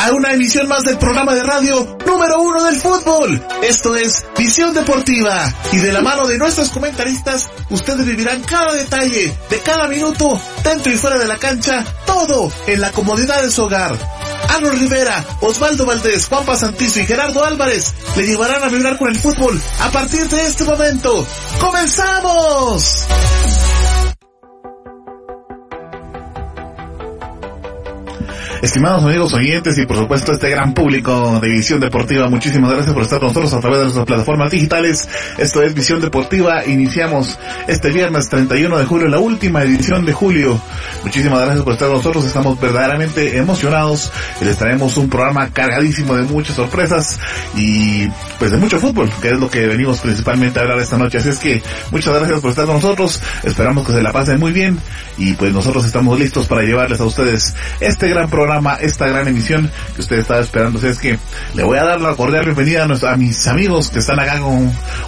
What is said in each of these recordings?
a una emisión más del programa de radio número uno del fútbol. Esto es Visión Deportiva y de la mano de nuestros comentaristas, ustedes vivirán cada detalle de cada minuto, dentro y fuera de la cancha, todo en la comodidad de su hogar. Arnold Rivera, Osvaldo Valdés, Juanpa Santizo y Gerardo Álvarez le llevarán a vibrar con el fútbol a partir de este momento. ¡Comenzamos! Estimados amigos oyentes y por supuesto este gran público de Visión Deportiva, muchísimas gracias por estar con nosotros a través de nuestras plataformas digitales. Esto es Visión Deportiva. Iniciamos este viernes 31 de julio, la última edición de julio. Muchísimas gracias por estar con nosotros. Estamos verdaderamente emocionados. Les traemos un programa cargadísimo de muchas sorpresas y pues de mucho fútbol, que es lo que venimos principalmente a hablar esta noche. Así es que muchas gracias por estar con nosotros. Esperamos que se la pasen muy bien y pues nosotros estamos listos para llevarles a ustedes este gran programa esta gran emisión que usted estaba esperando. Es que le voy a dar la cordial bienvenida a, mis amigos que están acá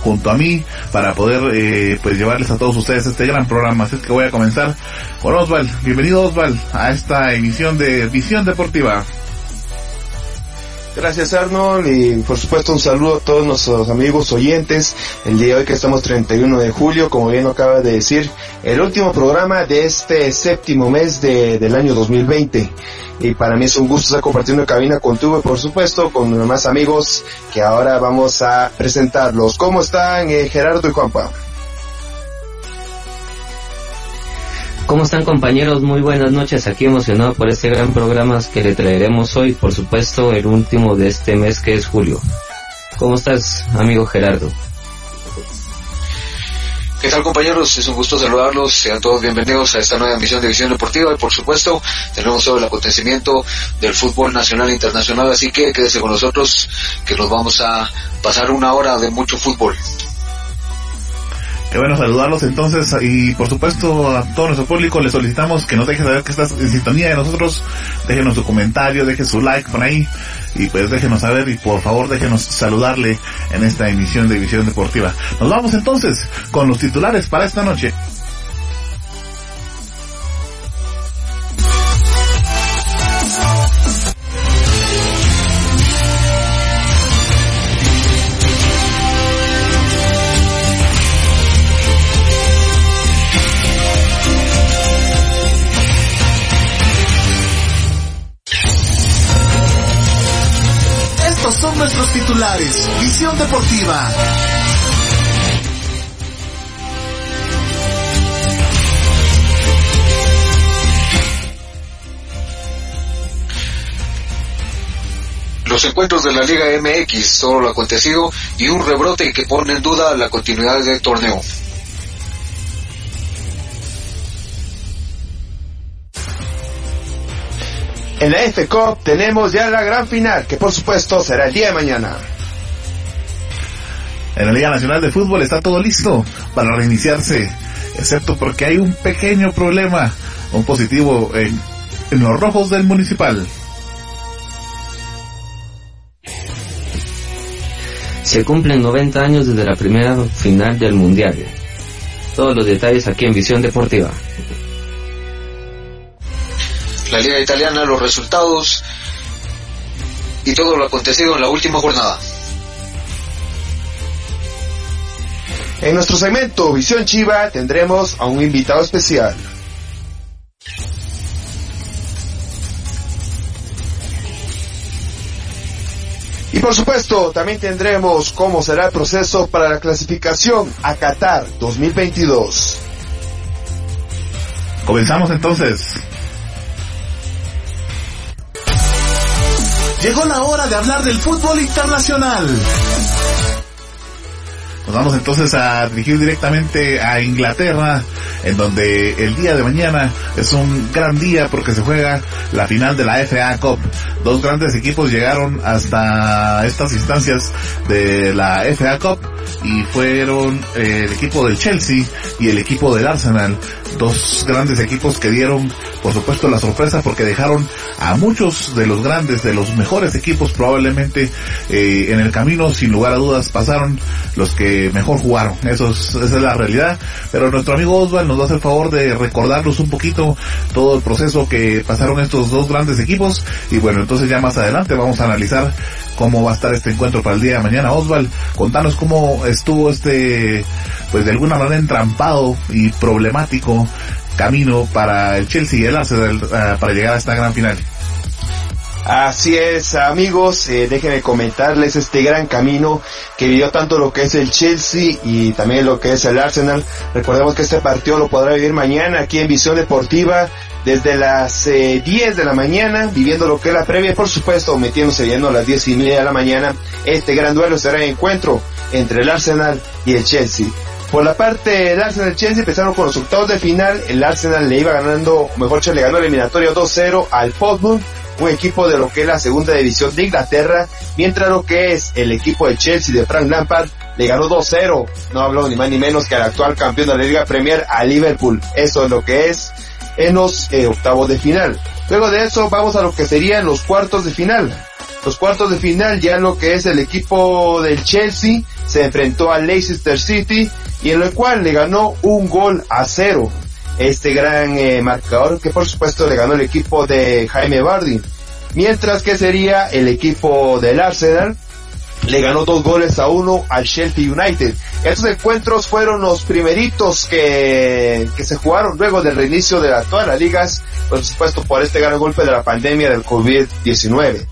junto a mí para poder eh, pues llevarles a todos ustedes este gran programa. Así es que voy a comenzar con Osval. Bienvenido Osval a esta emisión de Visión Deportiva. Gracias Arnold y por supuesto un saludo a todos nuestros amigos oyentes. El día de hoy que estamos 31 de julio, como bien acaba de decir, el último programa de este séptimo mes del año 2020. Y para mí es un gusto estar compartiendo cabina contigo y por supuesto con los demás amigos que ahora vamos a presentarlos. ¿Cómo están eh, Gerardo y Juanpa? ¿Cómo están compañeros? Muy buenas noches. Aquí emocionado por este gran programa que le traeremos hoy, por supuesto, el último de este mes que es julio. ¿Cómo estás, amigo Gerardo? ¿Qué tal compañeros? Es un gusto saludarlos. Sean todos bienvenidos a esta nueva emisión de Visión Deportiva y por supuesto tenemos todo el acontecimiento del fútbol nacional e internacional. Así que quédese con nosotros que nos vamos a pasar una hora de mucho fútbol. Qué bueno saludarlos entonces y por supuesto a todo nuestro público les solicitamos que nos dejen saber que estás en sintonía de nosotros, déjenos su comentario, dejen su like por ahí y pues déjenos saber y por favor déjenos saludarle en esta emisión de Visión Deportiva. Nos vamos entonces con los titulares para esta noche. Visión Deportiva. Los encuentros de la Liga MX, todo lo acontecido y un rebrote que pone en duda la continuidad del torneo. En la F Cup tenemos ya la gran final, que por supuesto será el día de mañana. En la Liga Nacional de Fútbol está todo listo para reiniciarse, excepto porque hay un pequeño problema, un positivo en, en los rojos del municipal. Se cumplen 90 años desde la primera final del Mundial. Todos los detalles aquí en Visión Deportiva la Liga Italiana, los resultados y todo lo acontecido en la última jornada. En nuestro segmento Visión Chiva tendremos a un invitado especial. Y por supuesto, también tendremos cómo será el proceso para la clasificación a Qatar 2022. Comenzamos entonces. Llegó la hora de hablar del fútbol internacional. Nos vamos entonces a dirigir directamente a Inglaterra, en donde el día de mañana es un gran día porque se juega la final de la FA Cup. Dos grandes equipos llegaron hasta estas instancias de la FA Cup y fueron eh, el equipo del Chelsea y el equipo del Arsenal, dos grandes equipos que dieron por supuesto la sorpresa porque dejaron a muchos de los grandes, de los mejores equipos probablemente eh, en el camino. Sin lugar a dudas pasaron los que mejor jugaron, Eso es, esa es la realidad, pero nuestro amigo Osval nos hace el favor de recordarnos un poquito todo el proceso que pasaron estos dos grandes equipos. Y bueno entonces ya más adelante vamos a analizar cómo va a estar este encuentro para el día de mañana. Osval, contanos cómo estuvo este, pues de alguna manera entrampado y problemático camino para el Chelsea y el Arsenal uh, para llegar a esta gran final. Así es, amigos, eh, déjenme comentarles este gran camino que vivió tanto lo que es el Chelsea y también lo que es el Arsenal. Recordemos que este partido lo podrá vivir mañana aquí en Visión Deportiva desde las eh, 10 de la mañana, viviendo lo que es la previa, por supuesto, metiéndose yendo a las 10 y media de la mañana. Este gran duelo será el encuentro entre el Arsenal y el Chelsea. Por la parte del Arsenal Chelsea empezaron con los octavos de final. El Arsenal le iba ganando, mejor dicho, le ganó el eliminatorio 2-0 al Portsmouth un equipo de lo que es la segunda división de Inglaterra, mientras lo que es el equipo de Chelsea de Frank Lampard le ganó 2-0, no habló ni más ni menos que al actual campeón de la Liga Premier a Liverpool. Eso es lo que es en los eh, octavos de final. Luego de eso vamos a lo que serían los cuartos de final. Los cuartos de final ya lo que es el equipo del Chelsea se enfrentó al Leicester City y en el cual le ganó un gol a cero este gran eh, marcador que por supuesto le ganó el equipo de Jaime Bardi. Mientras que sería el equipo del Arsenal, le ganó dos goles a uno al Sheffield United. Estos encuentros fueron los primeritos que, que se jugaron luego del reinicio de la, todas las ligas, por supuesto por este gran golpe de la pandemia del COVID-19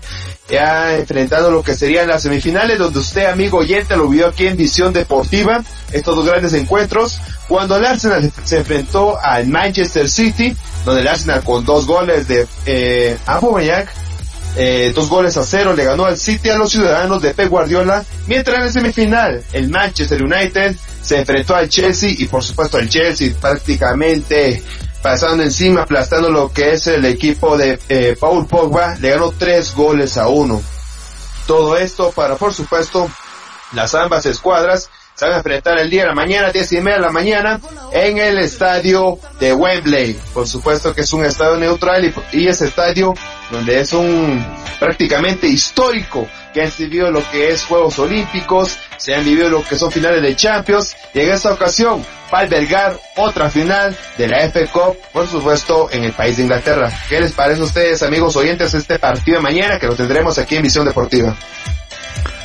ya enfrentando lo que serían las semifinales, donde usted, amigo oyente, lo vio aquí en Visión Deportiva, estos dos grandes encuentros, cuando el Arsenal se enfrentó al Manchester City, donde el Arsenal con dos goles de eh, eh, dos goles a cero le ganó al City a los ciudadanos de Pep Guardiola, mientras en la semifinal el Manchester United se enfrentó al Chelsea y por supuesto el Chelsea prácticamente pasando encima, aplastando lo que es el equipo de eh, Paul Pogba, le ganó tres goles a uno. Todo esto para, por supuesto, las ambas escuadras se van a enfrentar el día de la mañana, diez y media de la mañana, en el estadio de Wembley. Por supuesto que es un estadio neutral y, y ese estadio donde es un prácticamente histórico que han vivido lo que es Juegos Olímpicos, se han vivido lo que son finales de Champions y en esta ocasión va a albergar otra final de la FA Cup, por supuesto, en el país de Inglaterra. ¿Qué les parece a ustedes, amigos oyentes, este partido de mañana que lo tendremos aquí en Visión Deportiva?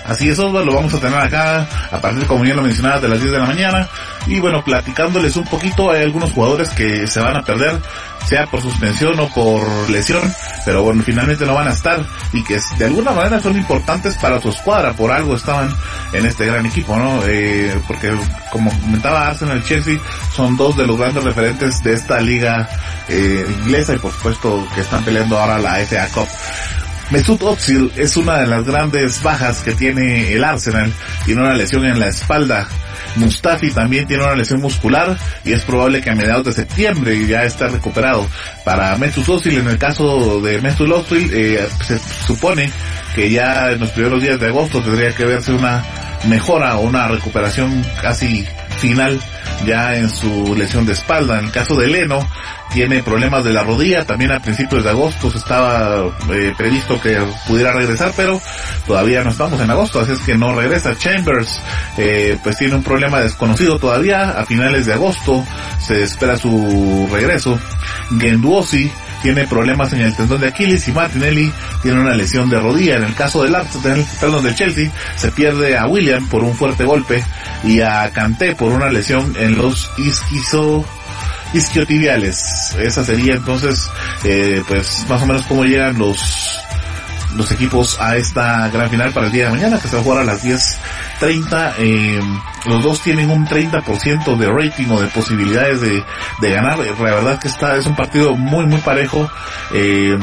Así es, lo vamos a tener acá a partir, como ya lo mencionaba, de las 10 de la mañana. Y bueno, platicándoles un poquito, hay algunos jugadores que se van a perder, sea por suspensión o por lesión, pero bueno, finalmente no van a estar y que de alguna manera son importantes para su escuadra, por algo estaban en este gran equipo, ¿no? Eh, porque como comentaba Arsenal Chelsea, son dos de los grandes referentes de esta liga eh, inglesa y por supuesto que están peleando ahora la FA Cup. Mesut Özil es una de las grandes bajas que tiene el Arsenal. Tiene una lesión en la espalda. Mustafi también tiene una lesión muscular y es probable que a mediados de septiembre ya esté recuperado. Para Mesut Özil, en el caso de Mesut Özil, eh, se supone que ya en los primeros días de agosto tendría que verse una mejora o una recuperación casi final ya en su lesión de espalda. En el caso de Leno, tiene problemas de la rodilla, también a principios de agosto se estaba eh, previsto que pudiera regresar, pero todavía no estamos en agosto, así es que no regresa. Chambers, eh, pues tiene un problema desconocido todavía, a finales de agosto se espera su regreso. Genduosi, tiene problemas en el tendón de Aquiles y Martinelli tiene una lesión de rodilla. En el caso del Arsenal, perdón, del Chelsea, se pierde a William por un fuerte golpe y a Kanté por una lesión en los isquizo isquiotibiales. Esa sería entonces, eh, pues más o menos cómo llegan los los equipos a esta gran final para el día de mañana que se va a jugar a las 10.30. Eh, los dos tienen un 30% de rating o de posibilidades de, de ganar. La verdad que está, es un partido muy muy parejo. Eh,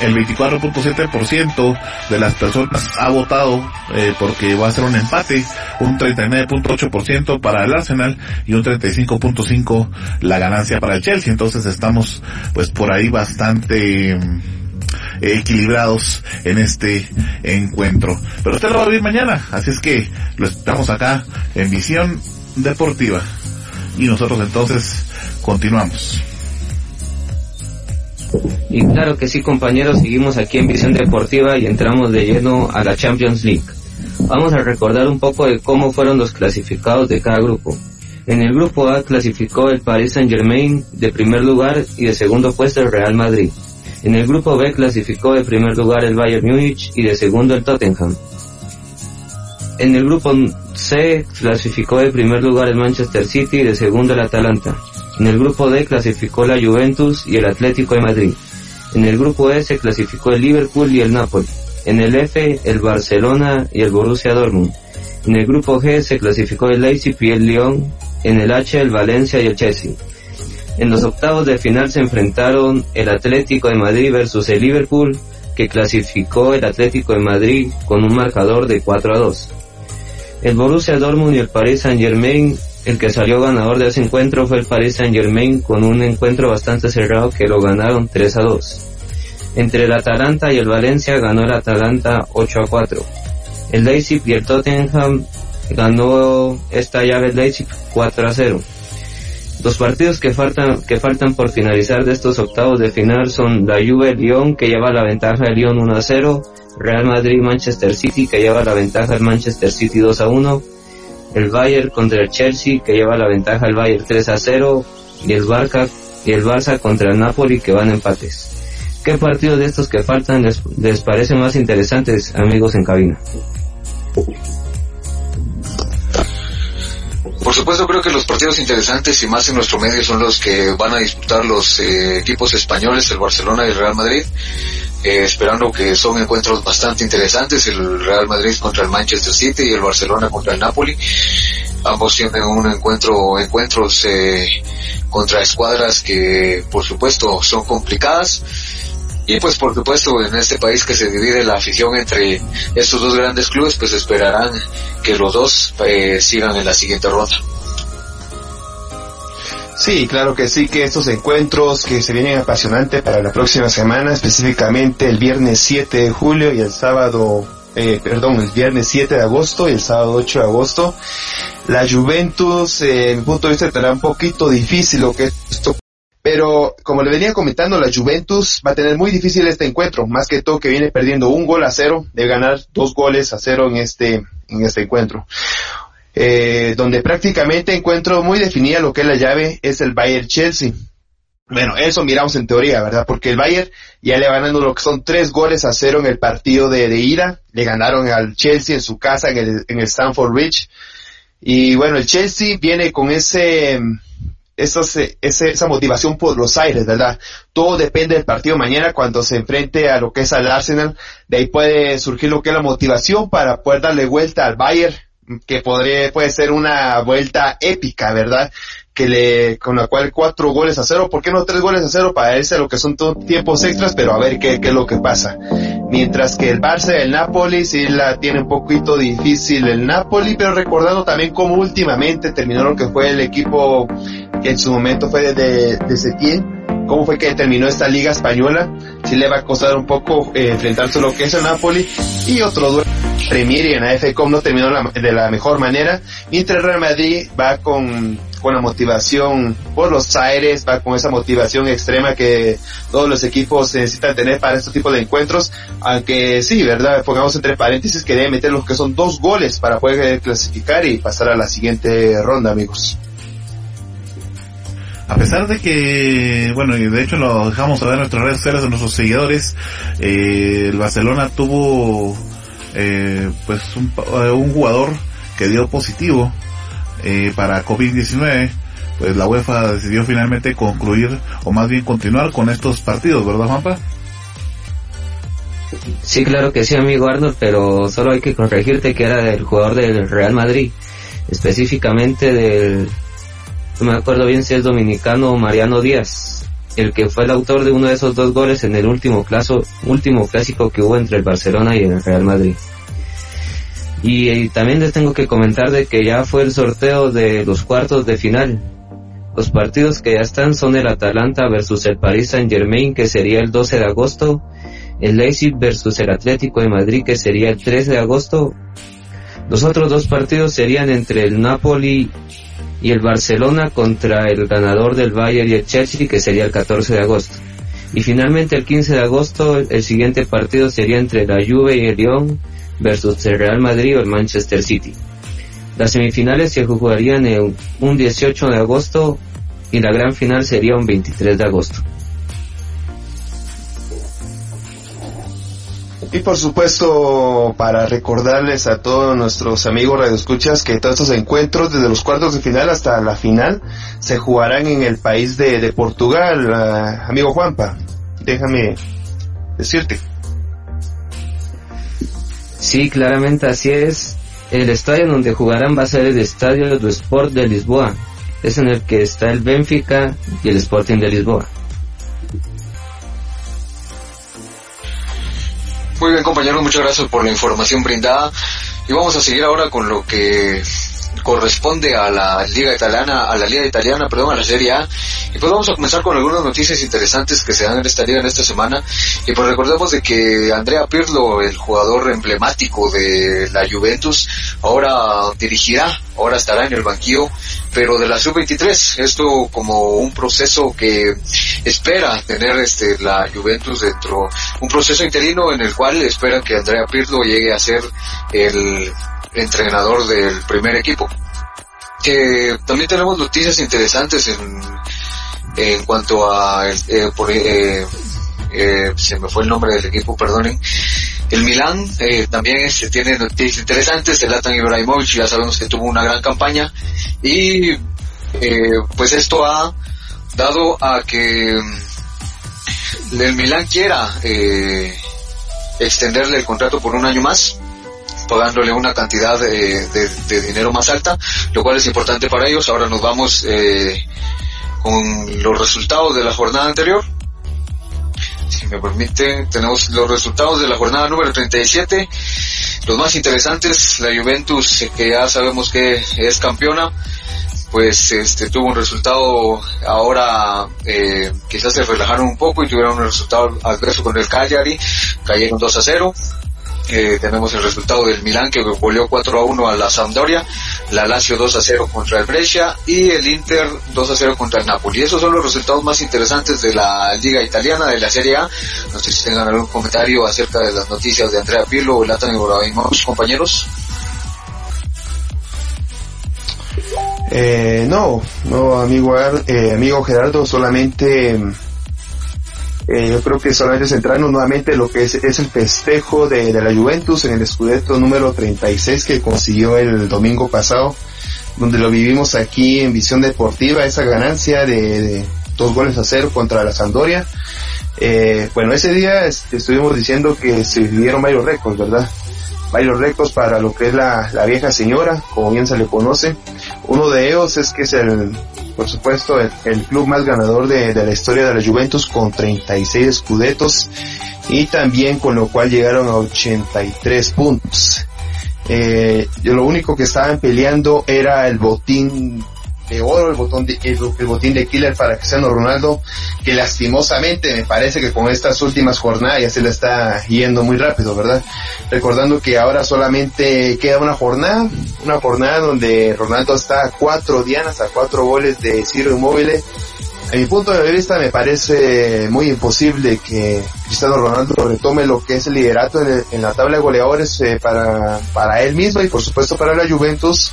el 24.7% de las personas ha votado eh, porque va a ser un empate, un 39.8% para el Arsenal y un 35.5% la ganancia para el Chelsea. Entonces estamos pues por ahí bastante equilibrados en este encuentro. Pero usted lo va a vivir mañana, así es que lo estamos acá en Visión Deportiva. Y nosotros entonces continuamos. Y claro que sí, compañeros, seguimos aquí en Visión Deportiva y entramos de lleno a la Champions League. Vamos a recordar un poco de cómo fueron los clasificados de cada grupo. En el grupo A clasificó el Paris Saint Germain de primer lugar y de segundo puesto el Real Madrid. En el grupo B clasificó de primer lugar el Bayern Múnich y de segundo el Tottenham. En el grupo C clasificó de primer lugar el Manchester City y de segundo el Atalanta. En el grupo D clasificó la Juventus y el Atlético de Madrid. En el grupo E se clasificó el Liverpool y el Napoli. En el F el Barcelona y el Borussia Dortmund. En el grupo G se clasificó el Leipzig y el Lyon. En el H el Valencia y el Chelsea. En los octavos de final se enfrentaron el Atlético de Madrid versus el Liverpool, que clasificó el Atlético de Madrid con un marcador de 4 a 2. El Borussia Dortmund y el Paris Saint Germain, el que salió ganador de ese encuentro fue el Paris Saint Germain con un encuentro bastante cerrado que lo ganaron 3 a 2. Entre el Atalanta y el Valencia ganó el Atalanta 8 a 4. El Leipzig y el Tottenham ganó esta llave el Leipzig 4 a 0. Los partidos que faltan, que faltan por finalizar de estos octavos de final son la Juve Lyon que lleva la ventaja de Lyon 1 a 0, Real Madrid Manchester City que lleva la ventaja del Manchester City 2 a 1, el Bayern contra el Chelsea que lleva la ventaja del Bayern 3 a 0 y el Barca y el Barça contra el Napoli que van empates. ¿Qué partidos de estos que faltan les, les parecen más interesantes, amigos en cabina? Por supuesto creo que los partidos interesantes y más en nuestro medio son los que van a disputar los eh, equipos españoles, el Barcelona y el Real Madrid, eh, esperando que son encuentros bastante interesantes, el Real Madrid contra el Manchester City y el Barcelona contra el Napoli. Ambos tienen un encuentro, encuentros eh, contra escuadras que por supuesto son complicadas y pues por supuesto en este país que se divide la afición entre estos dos grandes clubes, pues esperarán que los dos eh, sigan en la siguiente ronda. Sí, claro que sí, que estos encuentros que se vienen apasionantes para la próxima semana, específicamente el viernes 7 de julio y el sábado, eh, perdón, el viernes 7 de agosto y el sábado 8 de agosto. La Juventus, eh, en mi punto de vista, estará un poquito difícil lo que esto pero como le venía comentando, la Juventus va a tener muy difícil este encuentro, más que todo que viene perdiendo un gol a cero, de ganar dos goles a cero en este, en este encuentro. Eh, donde prácticamente encuentro muy definida lo que es la llave, es el Bayern Chelsea. Bueno, eso miramos en teoría, ¿verdad? Porque el Bayern ya le ganando lo que son tres goles a cero en el partido de, de. Le ganaron al Chelsea en su casa en el, en el Stamford Bridge. Y bueno, el Chelsea viene con ese, esa, esa motivación por los aires, ¿verdad? Todo depende del partido mañana cuando se enfrente a lo que es al Arsenal. De ahí puede surgir lo que es la motivación para poder darle vuelta al Bayern, que podría, puede ser una vuelta épica, ¿verdad? Que le, con la cual cuatro goles a cero, ¿por qué no tres goles a cero para irse a lo que son tiempos extras? Pero a ver qué, qué es lo que pasa. Mientras que el Barça el Napoli sí la tiene un poquito difícil el Napoli, pero recordando también cómo últimamente terminó lo que fue el equipo que en su momento fue de, de Setién, cómo fue que terminó esta liga española, sí le va a costar un poco eh, enfrentarse a lo que es el Napoli y otro duelo Premier y en la no terminó la, de la mejor manera, mientras Real Madrid va con, con la motivación por los aires, va con esa motivación extrema que todos los equipos necesitan tener para este tipo de encuentros, aunque sí, ¿verdad? Pongamos entre paréntesis que debe meter los que son dos goles para poder clasificar y pasar a la siguiente ronda, amigos. A pesar de que, bueno, y de hecho lo dejamos saber en nuestras redes sociales de nuestros seguidores, eh, el Barcelona tuvo eh, pues un, eh, un, jugador que dio positivo eh, para COVID-19, pues la UEFA decidió finalmente concluir o más bien continuar con estos partidos, ¿verdad Juanpa? Sí, claro que sí, amigo Arnold, pero solo hay que corregirte que era el jugador del Real Madrid, específicamente del no me acuerdo bien si es dominicano Mariano Díaz, el que fue el autor de uno de esos dos goles en el último, último clásico que hubo entre el Barcelona y el Real Madrid. Y, y, también les tengo que comentar de que ya fue el sorteo de los cuartos de final. Los partidos que ya están son el Atalanta versus el Paris Saint Germain, que sería el 12 de agosto, el Leipzig versus el Atlético de Madrid que sería el 3 de agosto. Los otros dos partidos serían entre el Napoli y el Barcelona contra el ganador del Bayern y el Chelsea que sería el 14 de agosto. Y finalmente el 15 de agosto el siguiente partido sería entre la Juve y el Lyon versus el Real Madrid o el Manchester City. Las semifinales se jugarían en un 18 de agosto y la gran final sería un 23 de agosto. Y por supuesto, para recordarles a todos nuestros amigos radioescuchas que todos estos encuentros, desde los cuartos de final hasta la final, se jugarán en el país de, Portugal, ah, amigo Juanpa. Déjame decirte. Sí, claramente así es. El estadio donde jugarán va a ser el Estadio do Sport de Lisboa. Es en el que está el Benfica y el Sporting de Lisboa. Muy bien compañeros, muchas gracias por la información brindada y vamos a seguir ahora con lo que corresponde a la liga italiana, a la liga italiana, perdón, a la Serie A. Y pues vamos a comenzar con algunas noticias interesantes que se dan en esta liga en esta semana. Y pues recordemos de que Andrea Pirlo, el jugador emblemático de la Juventus, ahora dirigirá, ahora estará en el banquillo, pero de la sub-23. Esto como un proceso que espera tener este la Juventus dentro, un proceso interino en el cual esperan que Andrea Pirlo llegue a ser el entrenador del primer equipo. Que también tenemos noticias interesantes en, en cuanto a, eh, por, eh, eh, se me fue el nombre del equipo, perdonen. El Milán eh, también este, tiene noticias interesantes. El Latan Ibrahimovic ya sabemos que tuvo una gran campaña y eh, pues esto ha dado a que mm, el Milán quiera eh, extenderle el contrato por un año más pagándole una cantidad de, de, dinero más alta, lo cual es importante para ellos. Ahora nos vamos eh, con los resultados de la jornada anterior. Si me permite, tenemos los resultados de la jornada número 37. Los más interesantes, la Juventus, que ya sabemos que es campeona, pues este tuvo un resultado ahora eh, quizás se relajaron un poco y tuvieron un resultado adverso con el Cagliari, cayeron 2 a 0 tenemos el resultado del Milán que volvió 4 a 1 a la Sampdoria, la Lazio 2 a 0 contra el Brescia y el Inter 2 a 0 contra el Napoli. Esos son los resultados más interesantes de la Liga Italiana, de la Serie A. No sé si tengan algún comentario acerca de las noticias de Andrea Pirlo o Latan y compañeros. Eh, no, no, amigo, eh, amigo Gerardo, solamente eh, yo creo que solamente centrarnos nuevamente lo que es, es el festejo de, de, la Juventus en el Scudetto número 36 que consiguió el domingo pasado, donde lo vivimos aquí en Visión Deportiva, esa ganancia de, dos goles a cero contra la Sampdoria. Eh, bueno, ese día este, estuvimos diciendo que se vivieron varios récords, ¿verdad? Varios récords para lo que es la, la vieja señora, como bien se le conoce. Uno de ellos es que es el por supuesto, el, club más ganador de, la historia de la Juventus con 36 escudetos y también con lo cual llegaron a 83 puntos. Eh, lo único que estaban peleando era el botín de oro, el, botón de, el, botín de killer para Cristiano Ronaldo, que lastimosamente me parece que con estas últimas jornadas ya se le está yendo muy rápido, ¿verdad? Recordando que ahora solamente queda una jornada, una jornada donde Ronaldo está a cuatro dianas, a cuatro goles de Ciro Inmóvil. A mi punto de vista me parece muy imposible que Cristiano Ronaldo retome lo que es el liderato en, la tabla de goleadores eh, para, para él mismo y por supuesto para la Juventus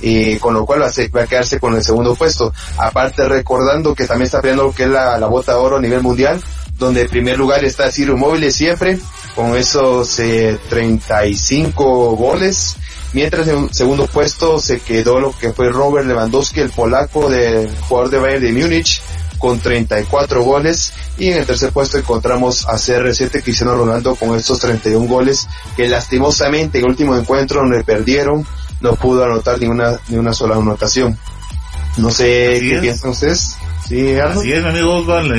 y con lo cual va a, quedarse con el segundo puesto. Aparte recordando que también está peleando lo que es la, bota de oro a nivel mundial, donde en primer lugar está Ciro Móvil siempre, con esos 35 eh, goles, mientras en segundo puesto se quedó lo que fue Robert Lewandowski, el polaco del jugador de Bayern de Múnich, con 34 goles y en el tercer puesto encontramos a CR7 Cristiano Ronaldo con estos 31 goles que lastimosamente en el último encuentro le perdieron no pudo anotar ni una, ni una sola anotación. No sé qué piensan ustedes. Sí, Así es, mi amigo Osvaldo.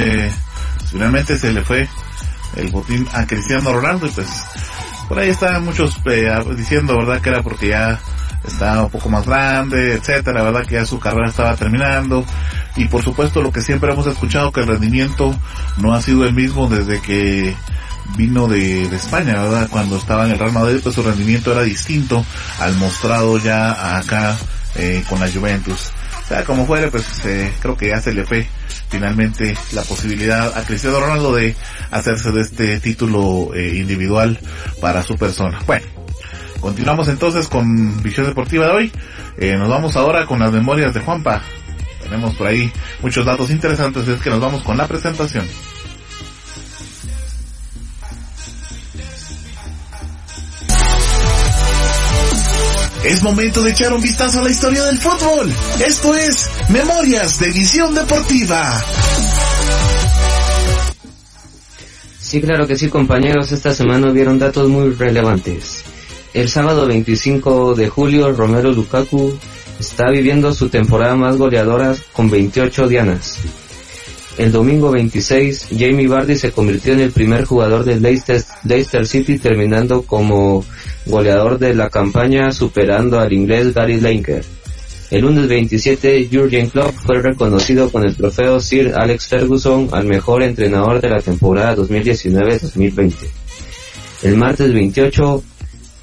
finalmente se le fue el botín a Cristiano Ronaldo y pues por ahí estaban muchos eh, diciendo, ¿verdad? Que era porque ya estaba un poco más grande, etcétera, verdad que ya su carrera estaba terminando y por supuesto lo que siempre hemos escuchado que el rendimiento no ha sido el mismo desde que vino de, España, ¿verdad? Cuando estaba en el Real Madrid, pues su rendimiento era distinto al mostrado ya acá eh, con la Juventus. Sea, como fuere, pues eh, creo que ya se le fue finalmente la posibilidad a Cristiano Ronaldo de hacerse de este título eh, individual para su persona. Bueno, continuamos entonces con Visión Deportiva de hoy. nos vamos ahora con las memorias de Juanpa. Tenemos por ahí muchos datos interesantes, es que nos vamos con la presentación. Es momento de echar un vistazo a la historia del fútbol. Esto es Memorias de Visión Deportiva. Sí, claro que sí, compañeros. Esta semana vieron datos muy relevantes. El sábado 25 de julio, Romero Lukaku está viviendo su temporada más goleadora con 28 dianas. El domingo 26, Jamie Vardy se convirtió en el primer jugador del Leicester, City terminando como goleador de la campaña superando al inglés Gary Lineker. El lunes 27, Jurgen Klopp fue reconocido con el trofeo Sir Alex Ferguson al mejor entrenador de la temporada 2019-2020. El martes 28,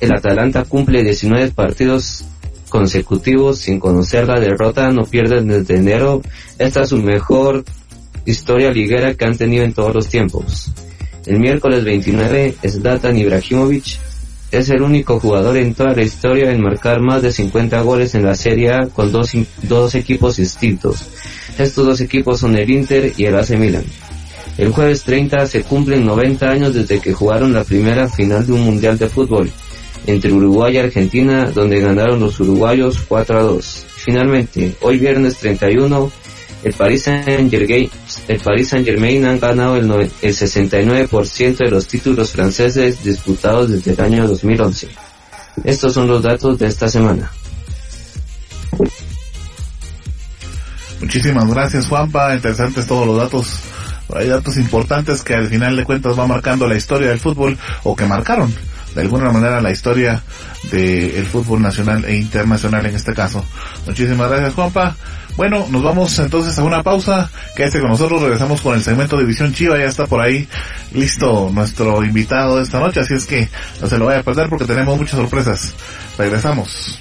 el Atalanta cumple 19 partidos consecutivos sin conocer la derrota, no pierden desde enero. Esta es su mejor historia liguera que han tenido en todos los tiempos. El miércoles 29, Zlatan Ibrahimovic es el único jugador en toda la historia en marcar más de 50 goles en la Serie A con dos, dos equipos distintos. Estos dos equipos son el Inter y el AC Milan. El jueves 30 se cumplen 90 años desde que jugaron la primera final de un Mundial de Fútbol entre Uruguay y Argentina, donde ganaron los uruguayos 4 a 2. Finalmente, hoy viernes 31, el Paris Saint-Germain el Paris Saint-Germain han ganado el, el 69% de los títulos franceses disputados desde el año 2011. Estos son los datos de esta semana. Muchísimas gracias Juanpa, interesantes todos los datos. Hay datos importantes que al final de cuentas va marcando la historia del fútbol o que marcaron de alguna manera la historia del fútbol nacional e internacional en este caso. Muchísimas gracias Juanpa. Bueno, nos vamos entonces a una pausa. Quédese con nosotros, regresamos con el segmento de Visión Chiva. Ya está por ahí listo nuestro invitado de esta noche, así es que no se lo vaya a perder porque tenemos muchas sorpresas. Regresamos.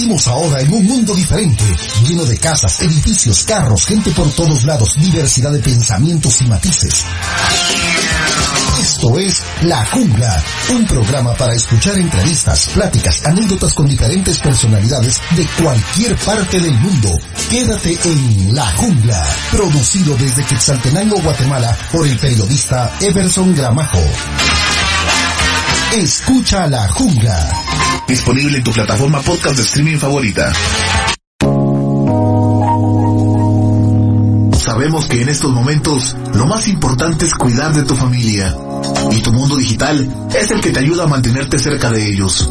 Vivimos ahora en un mundo diferente, lleno de casas, edificios, carros, gente por todos lados, diversidad de pensamientos y matices. Esto es La Jungla, un programa para escuchar entrevistas, pláticas, anécdotas con diferentes personalidades de cualquier parte del mundo. Quédate en La Jungla, producido desde Quetzaltenango, Guatemala, por el periodista Everson Gramajo. Escucha La Jungla. Disponible en tu plataforma podcast de streaming favorita. Sabemos que en estos momentos lo más importante es cuidar de tu familia y tu mundo digital es el que te ayuda a mantenerte cerca de ellos.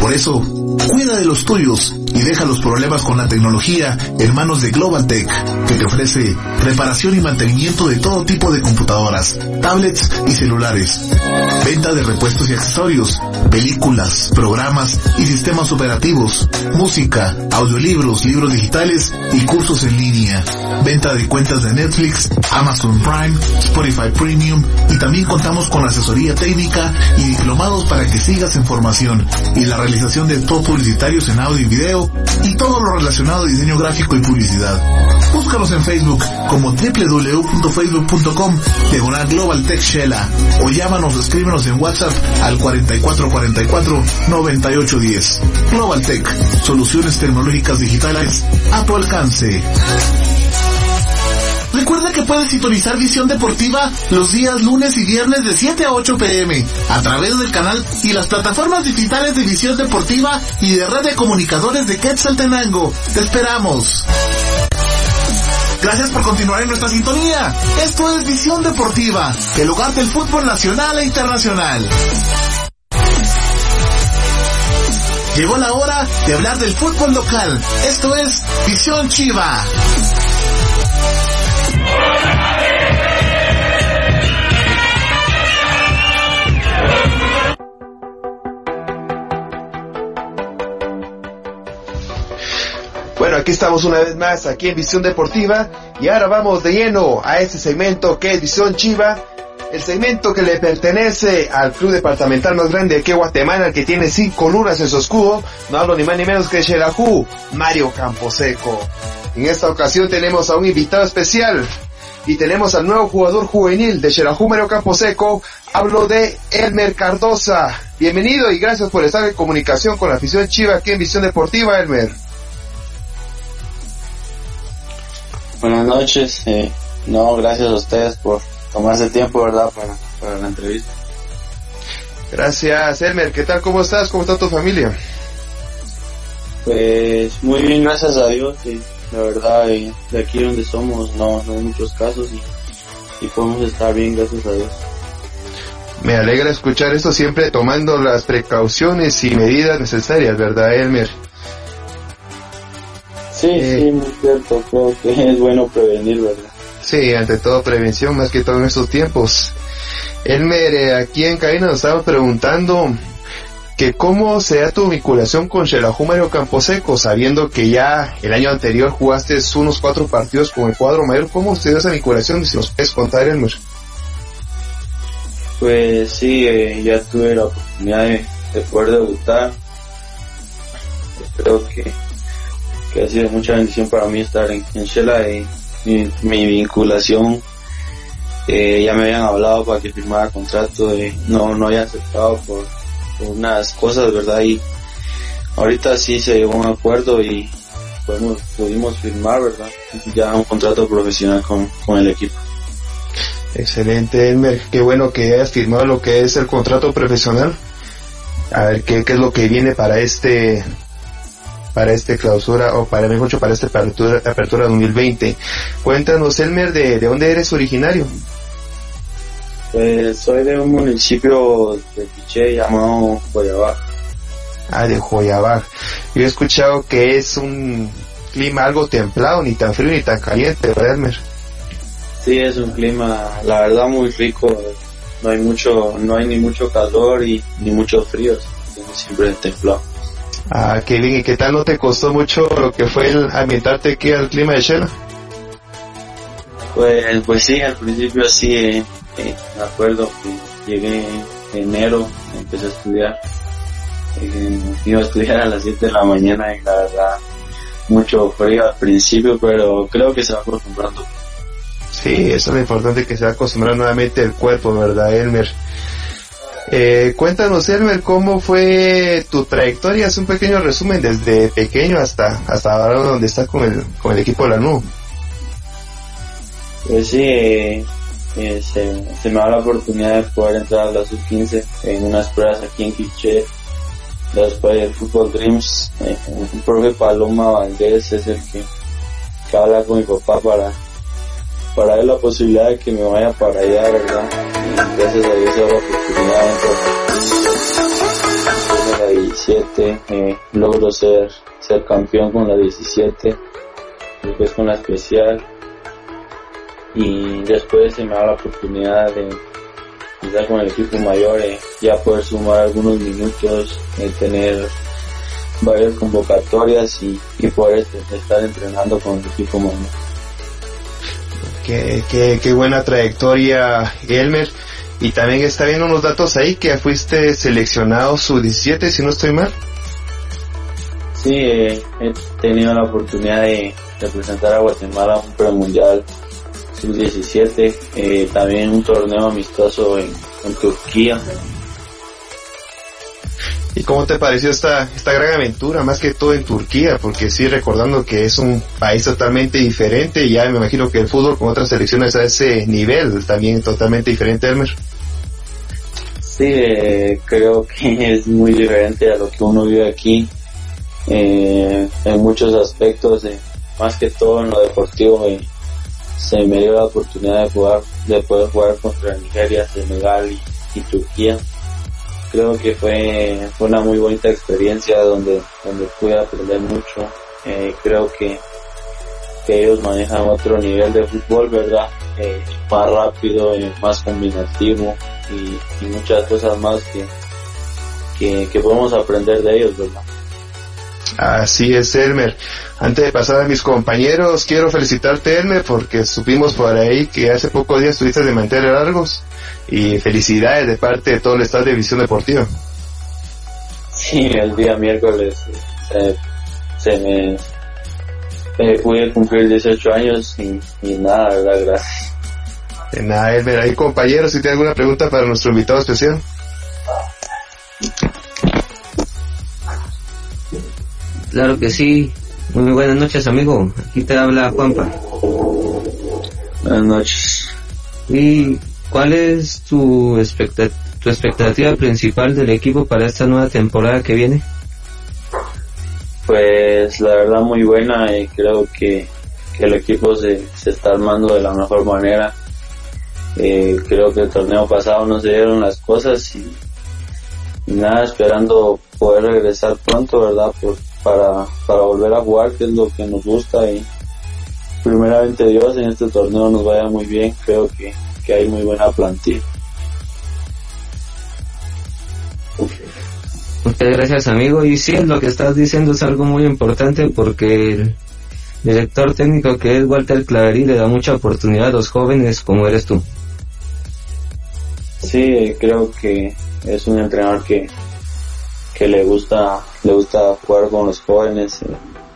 Por eso, cuida de los tuyos y deja los problemas con la tecnología en manos de Global Tech, que te ofrece reparación y mantenimiento de todo tipo de computadoras, tablets y celulares, venta de repuestos y accesorios, películas, programas y sistemas operativos, música, audiolibros, libros digitales y cursos en línea, venta de cuentas de Netflix, Amazon Prime, Spotify Premium y también contamos con asesoría técnica y diplomados para que sigas en formación y la realización de top publicitarios en audio y video y todo lo relacionado a diseño gráfico y publicidad. Búscanos en Facebook como www.facebook.com diagonal Global Tech Shela o llámanos o escríbenos en WhatsApp al 4444 9810. Global Tech, soluciones tecnológicas digitales a tu alcance. Recuerda que puedes sintonizar Visión Deportiva los días lunes y viernes de 7 a 8 pm a través del canal y las plataformas digitales de Visión Deportiva y de Red de Comunicadores de Quetzaltenango. Te esperamos. Gracias por continuar en nuestra sintonía. Esto es Visión Deportiva, el lugar del fútbol nacional e internacional. Llegó la hora de hablar del fútbol local. Esto es Visión Chiva. Aquí estamos una vez más, aquí en Visión Deportiva, y ahora vamos de lleno a este segmento que es Visión Chiva, el segmento que le pertenece al club departamental más grande de aquí Guatemala, el que tiene cinco lunas en su escudo, no hablo ni más ni menos que Xelajú, Mario Camposeco. En esta ocasión tenemos a un invitado especial, y tenemos al nuevo jugador juvenil de Xelajú, Mario Camposeco, hablo de Elmer Cardosa. Bienvenido y gracias por estar en comunicación con la afición Chiva aquí en Visión Deportiva, Elmer. Buenas noches. Eh, no, gracias a ustedes por tomarse tiempo, ¿verdad? Para, para la entrevista. Gracias, Elmer. ¿Qué tal? ¿Cómo estás? ¿Cómo está tu familia? Pues muy bien, gracias a Dios. Y la verdad, eh, de aquí donde somos no, no hay muchos casos y, y podemos estar bien, gracias a Dios. Me alegra escuchar esto siempre tomando las precauciones y medidas necesarias, ¿verdad, Elmer? Sí, Eh. sí, muy cierto. Creo que es bueno prevenir, ¿verdad? Sí, ante todo prevención, más que todo en estos tiempos. Elmer, eh, aquí en Caína nos estamos preguntando que cómo se da tu vinculación con Xelajú Mario Camposeco, sabiendo que ya el año anterior jugaste unos cuatro partidos con el cuadro mayor. ¿Cómo se dio esa vinculación? Si nos puedes contar, Elmer. Pues sí, eh, ya tuve la oportunidad de, de poder debutar. Creo que, que ha sido mucha bendición para mí estar en, en Shela y mi, vinculación. eh, ya me habían hablado para que firmara contrato, eh, no, no había aceptado por, por unas cosas, ¿verdad? Y ahorita sí se llegó a un acuerdo y pudimos, pudimos firmar, ¿verdad? Ya un contrato profesional con, con el equipo. Excelente, Elmer. Qué bueno que hayas firmado lo que es el contrato profesional. A ver qué, qué es lo que viene para este para este clausura o para mejor para esta apertura, apertura 2020. Cuéntanos, Elmer, de, de dónde eres originario. Pues soy de un municipio de Piché llamado Guayabá. Ah, de Joyabá. Yo he escuchado que es un clima algo templado, ni tan frío ni tan caliente, ¿verdad, Elmer? Sí, es un clima, la verdad, muy rico. No hay mucho, no hay ni mucho calor y ni mucho frío. Siempre templado. Qué bien. ¿Y qué tal no te costó mucho lo que fue el ambientarte aquí al clima de Shela? Pues, pues sí, al principio sí, eh, eh, me acuerdo que llegué en enero, empecé a estudiar. Eh, iba a estudiar a las 7 de la mañana y la verdad, mucho frío al principio, pero creo que se va acostumbrando. Sí, eso es lo importante que se va a acostumbrar nuevamente el cuerpo, ¿verdad, Elmer? Eh, cuéntanos, Elmer, cómo fue tu trayectoria, haz un pequeño resumen desde pequeño hasta hasta ahora donde estás con el, con el equipo de la NU. Pues sí, eh, eh, se, me da la oportunidad de poder entrar a la sub-15 en unas pruebas aquí en Quiché. Después del Fútbol Dreams, eh, el profe Paloma Valdés es el que habla con mi papá para, para ver la posibilidad de que me vaya para allá, ¿verdad? Y gracias a Dios la oportunidad de entrar. en la 17, eh, logro ser, ser campeón con la 17, después con la especial y después se me da la oportunidad de estar con el equipo mayor, eh, ya poder sumar algunos minutos, eh, tener varias convocatorias y, poder estar entrenando con el equipo mayor. Qué, qué, qué buena trayectoria, Elmer. Y también está viendo unos datos ahí que fuiste seleccionado sub-17, si no estoy mal. Sí, he tenido la oportunidad de representar a Guatemala un premundial sub-17, eh, también un torneo amistoso en, en Turquía ¿Y cómo te pareció esta, esta gran aventura, más que todo en Turquía? Porque sí, recordando que es un país totalmente diferente, ya me imagino que el fútbol con otras selecciones a ese nivel también totalmente diferente, Elmer. Sí, eh, creo que es muy diferente a lo que uno vive aquí, eh, en muchos aspectos, eh, más que todo en lo deportivo. se me dio la oportunidad de jugar, de poder jugar contra Nigeria, Senegal y Turquía creo que fue, fue una muy bonita experiencia donde, donde pude aprender mucho. Eh, creo que, que ellos manejan otro nivel de fútbol, ¿verdad? Eh, más rápido, y más combinativo y, muchas cosas más que, que, que podemos aprender de ellos, ¿verdad? Así es, Elmer. Antes de pasar a mis compañeros, quiero felicitarte, Elmer, porque supimos por ahí que hace pocos días estuviste de mantener largos y felicidades de parte de todo el estado de Visión Deportiva. Sí, el día miércoles eh, se me eh, pude cumplir 18 años y, nada, verdad, gracias. De nada, Elmer. Ahí compañeros, si tiene alguna pregunta para nuestro invitado especial. Claro que sí. Muy buenas noches, amigo. Aquí te habla Juanpa. Buenas noches. ¿Y cuál es tu, tu expectativa principal del equipo para esta nueva temporada que viene? Pues la verdad muy buena y creo que, el equipo se, se está armando de la mejor manera. Eh, creo que el torneo pasado no se dieron las cosas y, y nada, esperando poder regresar pronto, ¿verdad? Por, para, para volver a jugar, que es lo que nos gusta y primeramente Dios en este torneo nos vaya muy bien, creo que, que hay muy buena plantilla. Muchas gracias amigo y sí, lo que estás diciendo es algo muy importante porque el director técnico que es Walter Claverí le da mucha oportunidad a los jóvenes como eres tú. Sí, creo que es un entrenador que, que le gusta, le gusta jugar con los jóvenes.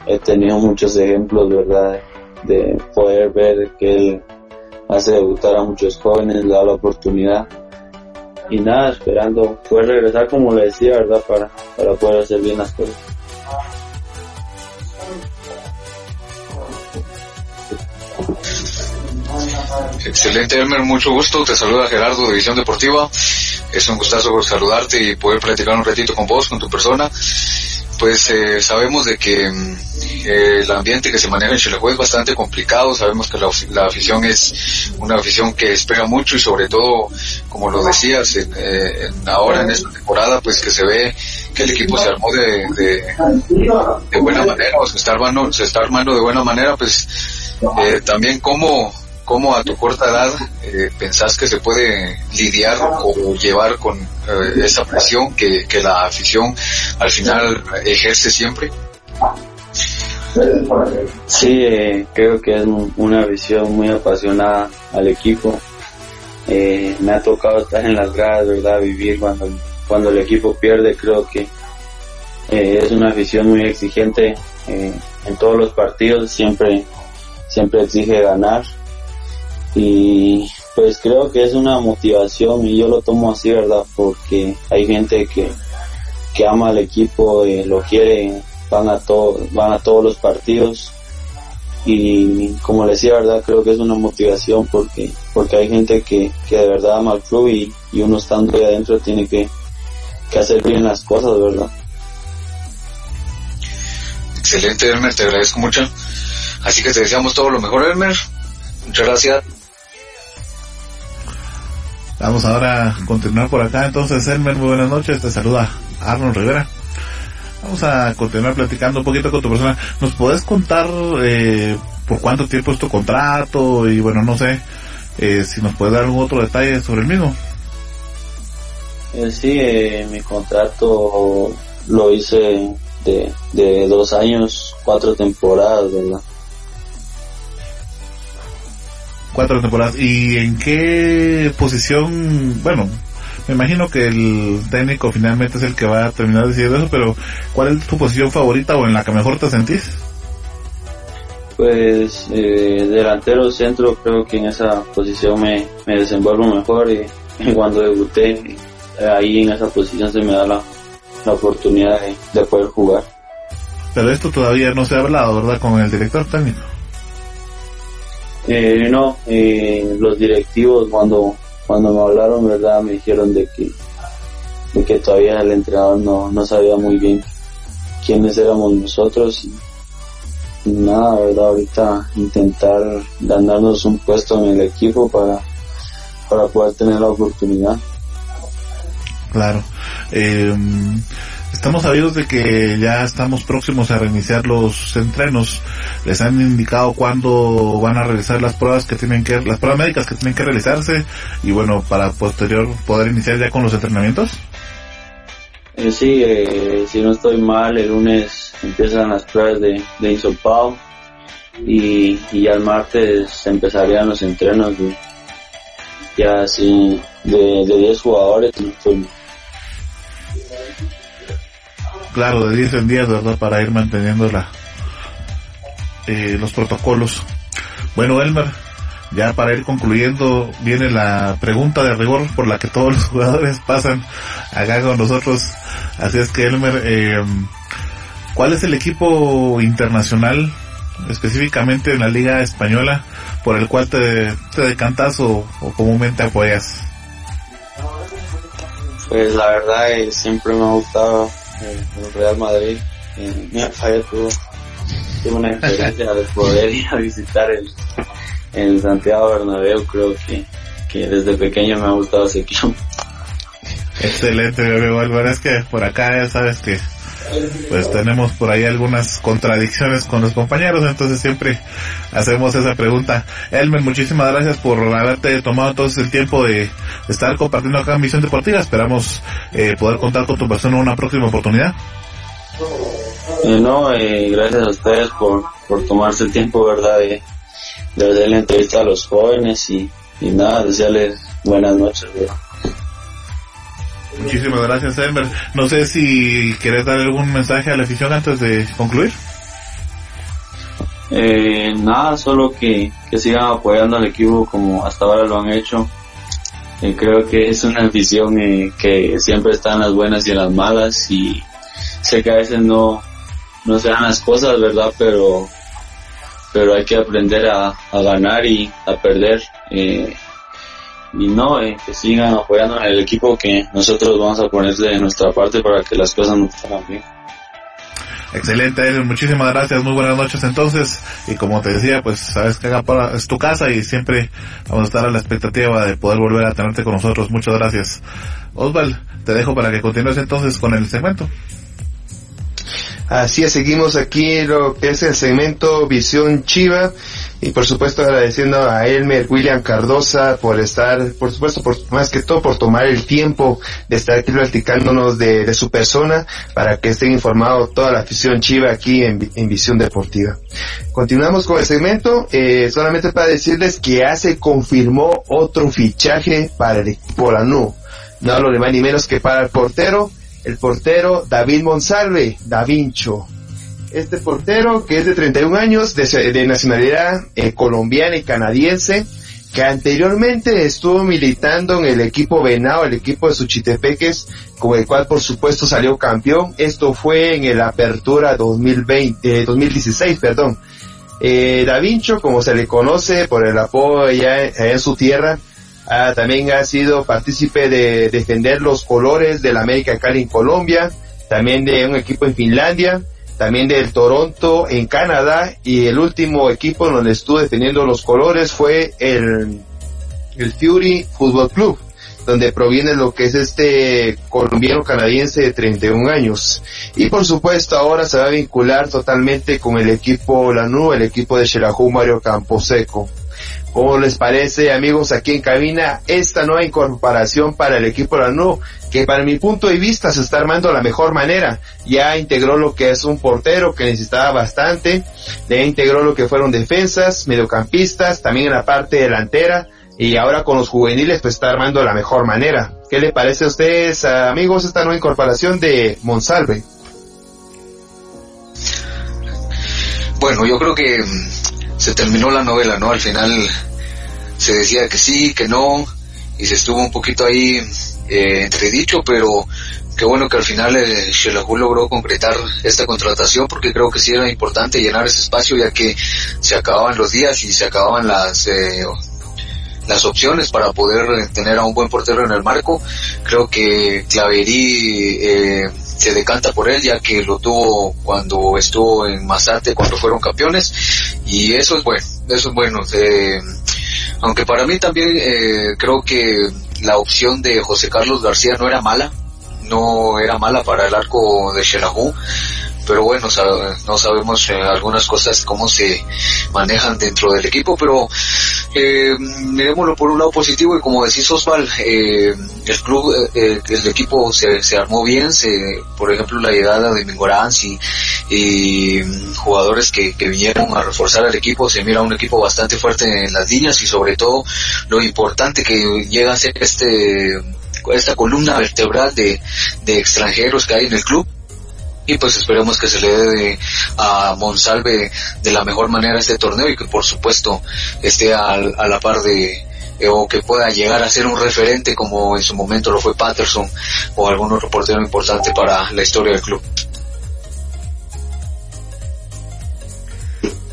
He tenido muchos ejemplos, ¿verdad? De poder ver que él hace debutar a muchos jóvenes, le da la oportunidad. Y nada, esperando poder regresar como le decía, ¿verdad? Para, para poder hacer bien las cosas. Excelente, Elmer, mucho gusto. Te saluda Gerardo de Visión Deportiva. Es un gustazo saludarte y poder platicar un ratito con vos, con tu persona. Pues eh, sabemos de que mm, el ambiente que se maneja en Chilejuez es bastante complicado. Sabemos que la, afición es una afición que espera mucho y sobre todo, como lo decías, eh, ahora en esta temporada, pues que se ve que el equipo se armó de, de, buena manera o se está armando, se está armando de buena manera, pues eh, también cómo ¿Cómo a tu corta edad eh, pensás que se puede lidiar o llevar con eh, esa presión que, la afición al final ejerce siempre? Sí, eh, creo que es una visión muy apasionada al equipo. me ha tocado estar en las gradas, ¿verdad? Vivir cuando, cuando el equipo pierde, creo que es una afición muy exigente en todos los partidos, siempre, siempre exige ganar y pues creo que es una motivación y yo lo tomo así, ¿verdad? Porque hay gente que, que ama al equipo, y lo quiere, van a, todo, van a todos los partidos y como le decía, ¿verdad? Creo que es una motivación porque, porque hay gente que, que de verdad ama al club y, y uno estando ahí adentro tiene que, que hacer bien las cosas, ¿verdad? Excelente, te agradezco mucho. Así que te deseamos todo lo mejor, Elmer. Muchas gracias. Vamos ahora a continuar por acá. Entonces, Elmer, muy buenas noches. Te saluda Arnold Rivera. Vamos a continuar platicando un poquito con tu persona. ¿Nos puedes contar eh, por cuánto tiempo es tu contrato? Y bueno, no sé eh, si nos puedes dar algún otro detalle sobre el mismo. Eh, sí, eh, mi contrato lo hice de, de dos años, cuatro temporadas, ¿verdad? Cuatro temporadas. ¿Y en qué posición, bueno, Me imagino que el técnico finalmente es el que va a terminar decidiendo eso, pero ¿cuál es tu posición favorita o en la que mejor te sentís? Pues eh, delantero centro creo que en esa posición me, me desenvuelvo mejor y, cuando debuté ahí en esa posición se me da la, oportunidad de, poder jugar. Pero esto todavía no se ha hablado, ¿verdad? Con el director técnico. Eh, no, eh, los directivos cuando cuando me hablaron, verdad, me dijeron de que de que todavía el entrenador no, no sabía muy bien quiénes éramos nosotros nada, verdad, ahorita intentar ganarnos un puesto en el equipo para para poder tener la oportunidad. Claro. Eh, estamos sabidos de que ya estamos próximos a reiniciar los entrenos. Les han indicado cuándo van a realizar las pruebas que tienen que, las pruebas médicas que tienen que realizarse y bueno, para posterior poder iniciar ya con los entrenamientos. Eh, sí, eh, si no estoy mal, el lunes empiezan las pruebas de, de y, y ya el martes empezarían los entrenos ya así de, de 10 jugadores. Claro, de 10 en 10, ¿verdad? Para ir manteniendo la, eh, los protocolos. Bueno, Elmer, ya para ir concluyendo, viene la pregunta de rigor por la que todos los jugadores pasan acá con nosotros. Así es que, Elmer, eh, ¿cuál es el equipo internacional, específicamente en la Liga Española, por el cual te, decantas o, comúnmente apoyas? Pues la verdad eh, siempre me ha gustado el Real Madrid. En falla tuvo, tuvo una experiencia de poder ir a visitar el, el Santiago Bernabéu. Creo que, que desde pequeño me ha gustado ese equipo. Excelente, Bueno, es que por acá ya sabes que pues tenemos por ahí algunas contradicciones con los compañeros, entonces siempre hacemos esa pregunta. Elmer, muchísimas gracias por haberte tomado todo el tiempo de estar compartiendo acá en Misión Deportiva. Esperamos eh, poder contar con tu persona en una próxima oportunidad. Eh, no, eh, gracias a ustedes por, por tomarse el tiempo, ¿verdad? De, de la entrevista a los jóvenes y, y nada, desearles buenas noches. Muchísimas gracias, Elmer. No sé si quieres dar algún mensaje a la afición antes de concluir. Eh, nada, solo que, que sigan apoyando al equipo como hasta ahora lo han hecho. Eh, creo que es una afición eh, que siempre está en las buenas y en las malas y sé que a veces no, no se dan las cosas, ¿verdad? Pero, pero hay que aprender a, a ganar y a perder. Eh, y no, eh, que sigan apoyando al equipo que nosotros vamos a poner de nuestra parte para que las cosas nos salgan bien. Excelente, muchísimas gracias, muy buenas noches entonces, y como te decía, pues sabes que acá es tu casa y siempre vamos a estar a la expectativa de poder volver a tenerte con nosotros, muchas gracias. Osval, te dejo para que continúes entonces con el segmento. Así es, seguimos aquí lo que es el segmento Visión Chiva y por supuesto agradeciendo a Elmer William Cardosa por estar, por supuesto, por, más que todo por tomar el tiempo de estar aquí platicándonos de, su persona para que estén informados toda la afición Chiva aquí en, Visión Deportiva. Continuamos con el segmento, eh, solamente para decirles que ya confirmó otro fichaje para el equipo Lanú. No hablo de más ni menos que para el portero el portero David Monsalve, Da Vincho. Este portero, que es de 31 años, de, nacionalidad eh, colombiana y canadiense, que anteriormente estuvo militando en el equipo Venado, el equipo de Suchitepeques, con el cual por supuesto salió campeón. Esto fue en el Apertura 2020, 2016, perdón. Eh, da Vincho, como se le conoce por el apodo allá en su tierra, también ha sido partícipe de defender los colores del América Cali en Colombia, también de un equipo en Finlandia, también del Toronto en Canadá y el último equipo donde estuvo defendiendo los colores fue el, el Fury Football Club, donde proviene lo que es este colombiano canadiense de 31 años. Y por supuesto ahora se va a vincular totalmente con el equipo Lanú, el equipo de Xelajú Mario Camposeco. ¿Cómo les parece, amigos, aquí en cabina, esta nueva incorporación para el equipo Lanú, que para mi punto de vista se está armando la mejor manera? Ya integró lo que es un portero que necesitaba bastante, ya integró lo que fueron defensas, mediocampistas, también en la parte delantera, y ahora con los juveniles pues está armando la mejor manera. ¿Qué le parece a ustedes, amigos, esta nueva incorporación de Monsalve? Bueno, yo creo que se terminó la novela, ¿no? Al final se decía que sí, que no, y se estuvo un poquito ahí eh, entredicho, pero qué bueno que al final eh, logró concretar esta contratación porque creo que sí era importante llenar ese espacio ya que se acababan los días y se acababan las eh, las opciones para poder tener a un buen portero en el marco. Creo que Claverí eh, se decanta por él ya que lo tuvo cuando estuvo en Mazate cuando fueron campeones y eso es bueno, eso es bueno. Eh, aunque para mí también eh, creo que la opción de José Carlos García no era mala, no era mala para el arco de Xelajú, pero bueno, no sabemos eh, algunas cosas cómo se manejan dentro del equipo, pero eh, miremoslo por un lado positivo y como decís Osval, eh, el club, eh, el equipo se, se, armó bien, se, por ejemplo la llegada de Mingorans y, y jugadores que, que, vinieron a reforzar al equipo, se mira un equipo bastante fuerte en las líneas y sobre todo lo importante que llega a ser este esta columna vertebral de, de extranjeros que hay en el club y pues esperemos que se le dé a Monsalve de la mejor manera este torneo y que por supuesto esté a, la par de eh, o que pueda llegar a ser un referente como en su momento lo fue Patterson o algún otro portero importante para la historia del club.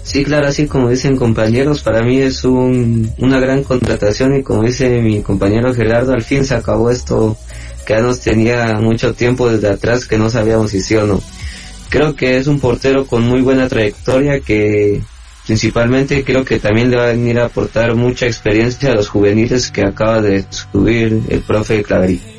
Sí, claro, así como dicen compañeros, para mí es un, una gran contratación y como dice mi compañero Gerardo, al fin se acabó esto que nos tenía mucho tiempo desde atrás que no sabíamos si sí o no. Creo que es un portero con muy buena trayectoria que principalmente creo que también le va a venir a aportar mucha experiencia a los juveniles que acaba de subir el profe Claverí.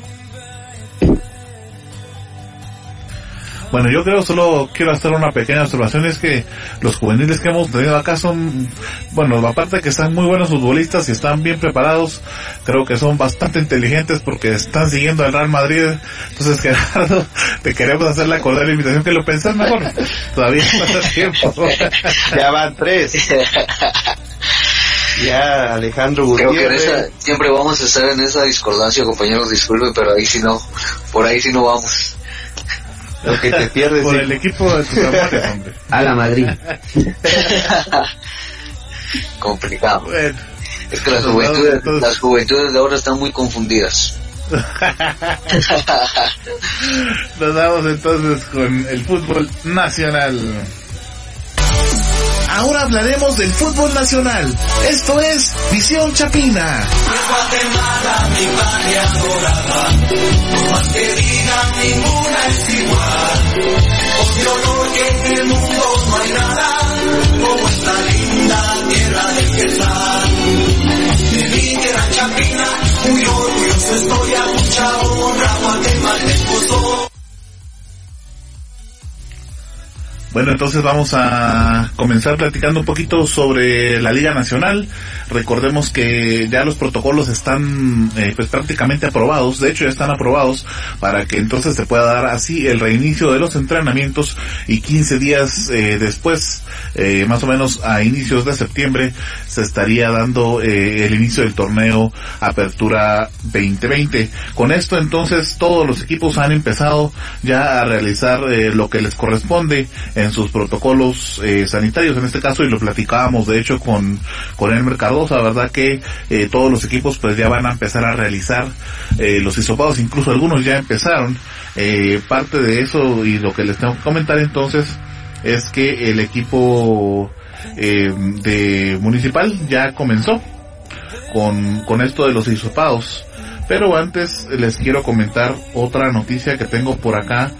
Bueno, yo creo, solo quiero hacer una pequeña observación, es que los juveniles que hemos tenido acá son, bueno, aparte de que están muy buenos futbolistas y están bien preparados, creo que son bastante inteligentes porque están siguiendo al Real Madrid. Entonces, Gerardo, te queremos hacer la cordial invitación que lo pensás mejor. Todavía pasa tiempo. ya van tres. Ya, Alejandro Gutiérrez. siempre vamos a estar en esa discordancia, compañeros, disculpen, pero ahí sí no, por ahí sí no vamos. Lo que te pierdes. Por el equipo de tus amores, hombre. A la Madrid. Complicado. Bueno. Es que las juventudes, las juventudes de ahora están muy confundidas. Nos vamos entonces con el fútbol nacional. Ahora hablaremos del fútbol nacional. Esto es Visión Chapina. Guatemala, mi patria adorada, más que digan ninguna es igual. Por honor que en el mundo no hay nada como esta linda tierra del Quesal. De mi tierra Chapina, muy orgulloso estoy a mucha honra, Guatemala esposo. Bueno, entonces vamos a comenzar platicando un poquito sobre la Liga Nacional. Recordemos que ya los protocolos están eh, pues prácticamente aprobados, de hecho ya están aprobados para que entonces se pueda dar así el reinicio de los entrenamientos y 15 días eh, después, eh, más o menos a inicios de septiembre, se estaría dando el inicio del torneo Apertura 2020. Con esto entonces todos los equipos han empezado ya a realizar lo que les corresponde en sus protocolos eh, sanitarios en este caso y lo platicábamos de hecho con, con Elmer Cardosa, verdad que eh, todos los equipos pues ya van a empezar a realizar eh, los hisopados, incluso algunos ya empezaron. parte de eso y lo que les tengo que comentar entonces es que el equipo de municipal ya comenzó con, con esto de los hisopados. Pero antes les quiero comentar otra noticia que tengo por acá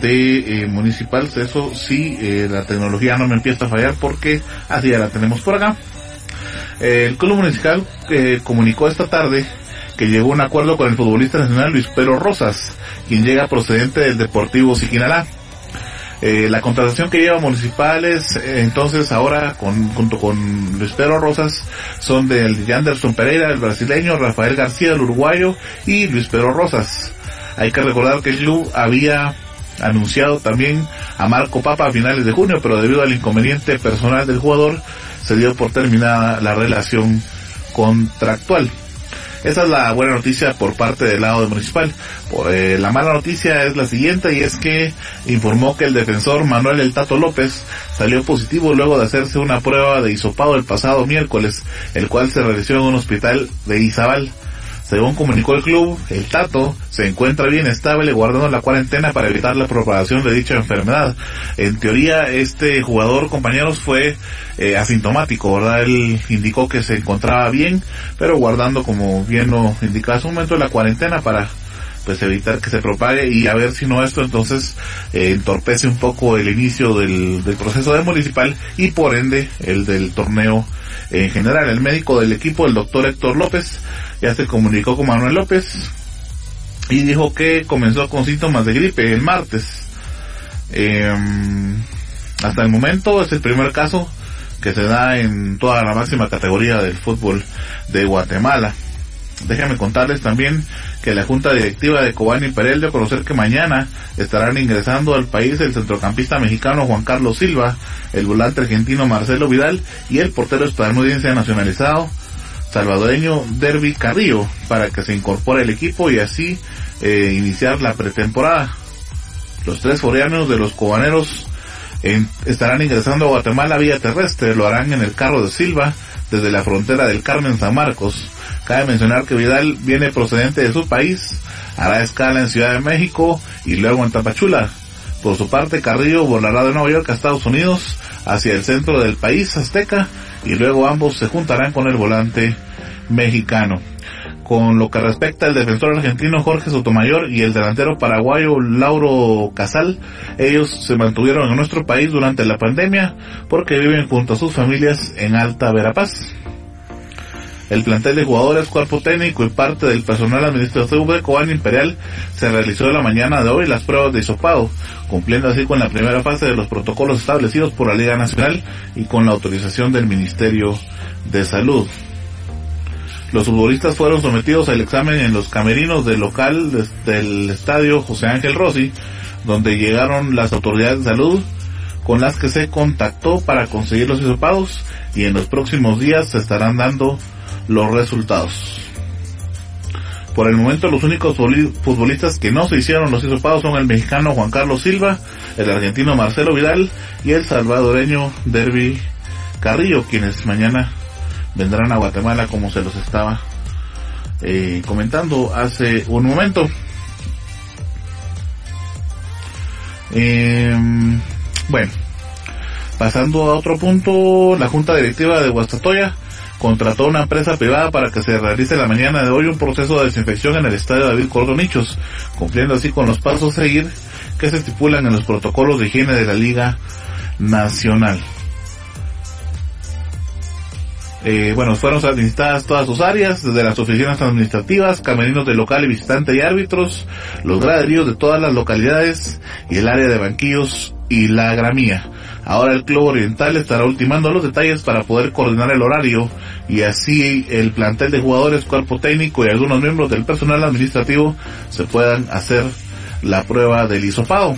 de eh, municipal, eso sí, eh, la tecnología no me empieza a fallar porque así ya la tenemos por acá. el club municipal eh, comunicó esta tarde que llegó a un acuerdo con el futbolista nacional Luis Pedro Rosas, quien llega procedente del Deportivo Siquinalá. La contratación que lleva municipales, entonces ahora con, junto con Luis Pedro Rosas, son del Anderson Pereira, el brasileño, Rafael García, el uruguayo, y Luis Pedro Rosas. Hay que recordar que el club había anunciado también a Marco Papa a finales de junio, pero debido al inconveniente personal del jugador, se dio por terminada la relación contractual. Esa es la buena noticia por parte del lado municipal. Eh, la mala noticia es la siguiente y es que informó que el defensor Manuel El Tato López salió positivo luego de hacerse una prueba de hisopado el pasado miércoles, el cual se realizó en un hospital de Izabal. Según comunicó el club, el Tato se encuentra bien estable guardando la cuarentena para evitar la propagación de dicha enfermedad. En teoría, este jugador, compañeros, fue eh, asintomático, ¿verdad? Él indicó que se encontraba bien, pero guardando, como bien lo indicaba hace un momento, la cuarentena para pues evitar que se propague y a ver si no esto entonces eh, entorpece un poco el inicio del, del proceso de municipal y por ende el del torneo en general. El médico del equipo, el doctor Héctor López, ya se comunicó con Manuel López y dijo que comenzó con síntomas de gripe el martes. Em, hasta el momento es el primer caso que se da en toda la máxima categoría del fútbol de Guatemala. Déjenme contarles también que la Junta Directiva de Cobán y Perel a conocer que mañana estarán ingresando al país el centrocampista mexicano Juan Carlos Silva, el volante argentino Marcelo Vidal y el portero estadounidense nacionalizado salvadoreño Derby Carrillo para que se incorpore el equipo y así eh, iniciar la pretemporada. Los tres foreanos de los cobaneros estarán ingresando a Guatemala vía terrestre, lo harán en el carro de Silva desde la frontera del Carmen San Marcos. Cabe mencionar que Vidal viene procedente de su país, hará escala en Ciudad de México y luego en Tapachula. Por su parte, Carrillo volará de Nueva York a Estados Unidos hacia el centro del país azteca y luego ambos se juntarán con el volante mexicano. Con lo que respecta al defensor argentino Jorge Sotomayor y el delantero paraguayo Lauro Casal, ellos se mantuvieron en nuestro país durante la pandemia porque viven junto a sus familias en Alta Verapaz. El plantel de jugadores, cuerpo técnico y parte del personal administrativo de Cobán Imperial se realizó la mañana de hoy las pruebas de hisopado, cumpliendo así con la primera fase de los protocolos establecidos por la Liga Nacional y con la autorización del Ministerio de Salud. Los futbolistas fueron sometidos al examen en los camerinos del local del estadio José Ángel Rossi, donde llegaron las autoridades de salud con las que se contactó para conseguir los hisopados y en los próximos días se estarán dando los resultados. Por el momento los únicos futbolistas que no se hicieron los hisopados son el mexicano Juan Carlos Silva, el argentino Marcelo Vidal y el salvadoreño Derby Carrillo, quienes mañana vendrán a Guatemala como se los estaba eh, comentando hace un momento. Em, bueno, pasando a otro punto, la Junta Directiva de Guastatoya contrató una empresa privada para que se realice la mañana de hoy un proceso de desinfección en el estadio David Cordonichos, cumpliendo así con los pasos a seguir que se estipulan en los protocolos de higiene de la Liga Nacional. Eh, bueno, fueron administradas todas sus áreas, desde las oficinas administrativas, camerinos de local y visitante y árbitros, los graderíos de todas las localidades y el área de banquillos y la gramía. Ahora el Club Oriental estará ultimando los detalles para poder coordinar el horario y así el plantel de jugadores, cuerpo técnico y algunos miembros del personal administrativo se puedan hacer la prueba del hisopado.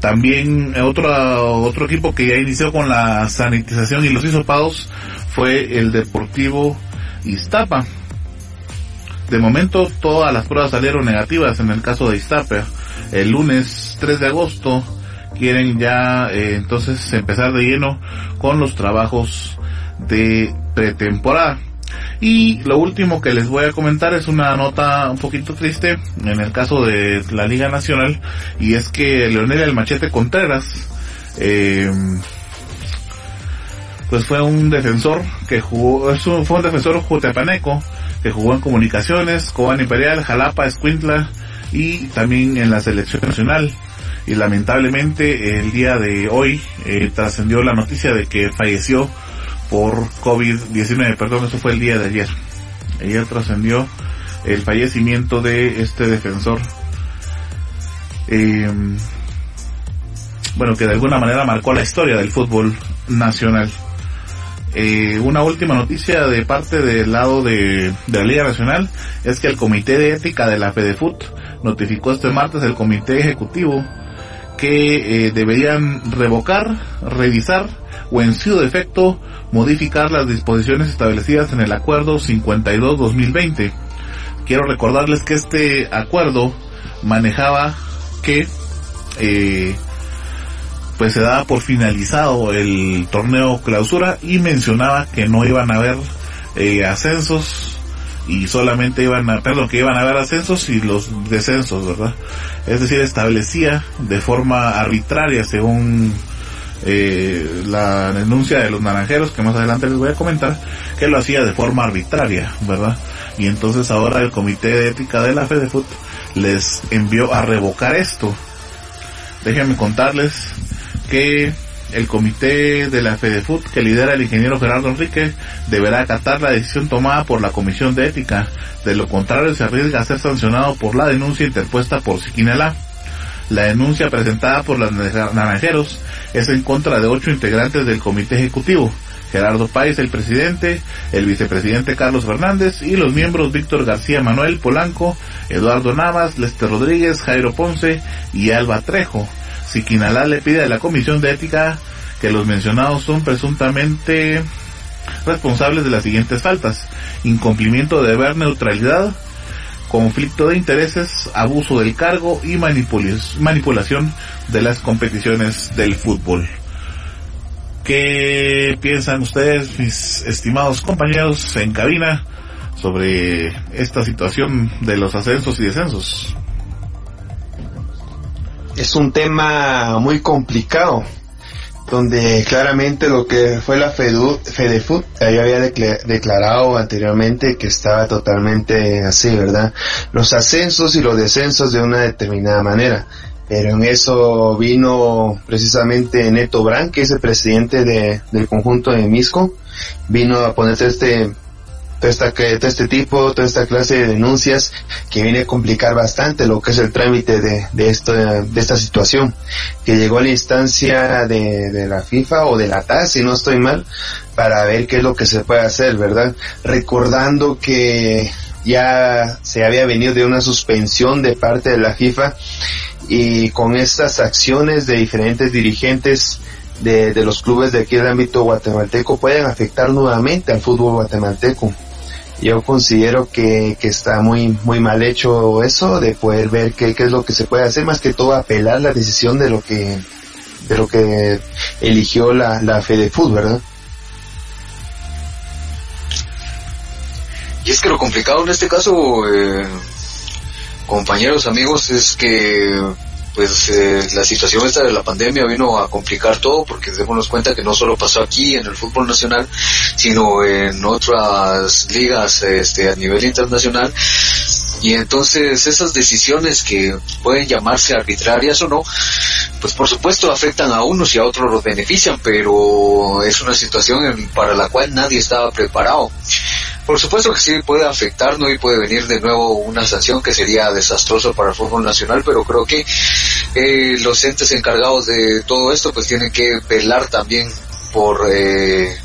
También otro, otro equipo que ya inició con la sanitización y los hisopados fue el Deportivo Iztapa. De momento todas las pruebas salieron negativas en el caso de Iztapa. El lunes 3 de agosto quieren ya eh, entonces empezar de lleno con los trabajos de pretemporada. Y lo último que les voy a comentar es una nota un poquito triste en el caso de la Liga Nacional y es que Leonel el Machete Contreras eh, pues fue un defensor que jugó, fue un defensor jutepaneco que jugó en Comunicaciones, Cobán Imperial, Jalapa, Escuintla y también en la selección nacional y lamentablemente el día de hoy eh, trascendió la noticia de que falleció por COVID-19, perdón, eso fue el día de ayer. Ayer trascendió el fallecimiento de este defensor. Em, bueno, que de alguna manera marcó la historia del fútbol nacional. Eh, una última noticia de parte del lado de, de, la Liga Nacional es que el Comité de Ética de la FEDEFUT notificó este martes el Comité Ejecutivo que eh, deberían revocar, revisar o en su defecto modificar las disposiciones establecidas en el acuerdo 52-2020. Quiero recordarles que este acuerdo manejaba que eh, pues se daba por finalizado el torneo clausura y mencionaba que no iban a haber eh, ascensos y solamente iban a, perdón, que iban a haber ascensos y los descensos, ¿verdad? Es decir, establecía de forma arbitraria, según eh, la denuncia de los naranjeros, que más adelante les voy a comentar, que lo hacía de forma arbitraria, ¿verdad? Y entonces ahora el Comité de Ética de la FEDEFUT les envió a revocar esto. Déjenme contarles que el comité de la FEDEFUT que lidera el ingeniero Gerardo Enrique deberá acatar la decisión tomada por la Comisión de Ética. De lo contrario, se arriesga a ser sancionado por la denuncia interpuesta por Siquinalá. La denuncia presentada por los naranjeros es en contra de ocho integrantes del comité ejecutivo. Gerardo Páez, el presidente, el vicepresidente Carlos Fernández y los miembros Víctor García Manuel Polanco, Eduardo Navas, Lester Rodríguez, Jairo Ponce y Alba Trejo. Siquinalá le pide a la Comisión de Ética que los mencionados son presuntamente responsables de las siguientes faltas. Incumplimiento de deber neutralidad, conflicto de intereses, abuso del cargo y manipulación de las competiciones del fútbol. ¿Qué piensan ustedes, mis estimados compañeros en cabina, sobre esta situación de los ascensos y descensos? Es un tema muy complicado, donde claramente lo que fue la FEDEFUT ya había declarado anteriormente que estaba totalmente así, ¿verdad? Los ascensos y los descensos de una determinada manera. Pero en eso vino precisamente Neto Brand, que es el presidente de, del conjunto de Misco, vino a ponerse este todo, esta, todo este tipo, toda esta clase de denuncias que viene a complicar bastante lo que es el trámite de, de, esto, de esta situación, que llegó a la instancia de, de la FIFA o de la TAS, si no estoy mal, para ver qué es lo que se puede hacer, ¿verdad? Recordando que ya se había venido de una suspensión de parte de la FIFA y con estas acciones de diferentes dirigentes de, de, los clubes de aquí del ámbito guatemalteco pueden afectar nuevamente al fútbol guatemalteco yo considero que, que está muy muy mal hecho eso de poder ver qué, qué es lo que se puede hacer más que todo apelar la decisión de lo que de lo que eligió la, la Fútbol, ¿verdad? Y es que lo complicado en este caso, eh, compañeros, amigos, es que pues eh, la situación esta de la pandemia vino a complicar todo porque démonos cuenta que no solo pasó aquí en el fútbol nacional, sino en otras ligas este, a nivel internacional. Y entonces esas decisiones que pueden llamarse arbitrarias o no, pues por supuesto afectan a unos y a otros los benefician, pero es una situación para la cual nadie estaba preparado. Por supuesto que sí puede afectarnos y puede venir de nuevo una sanción que sería desastroso para el fútbol nacional, pero creo que eh, los entes encargados de todo esto pues tienen que velar también por eh,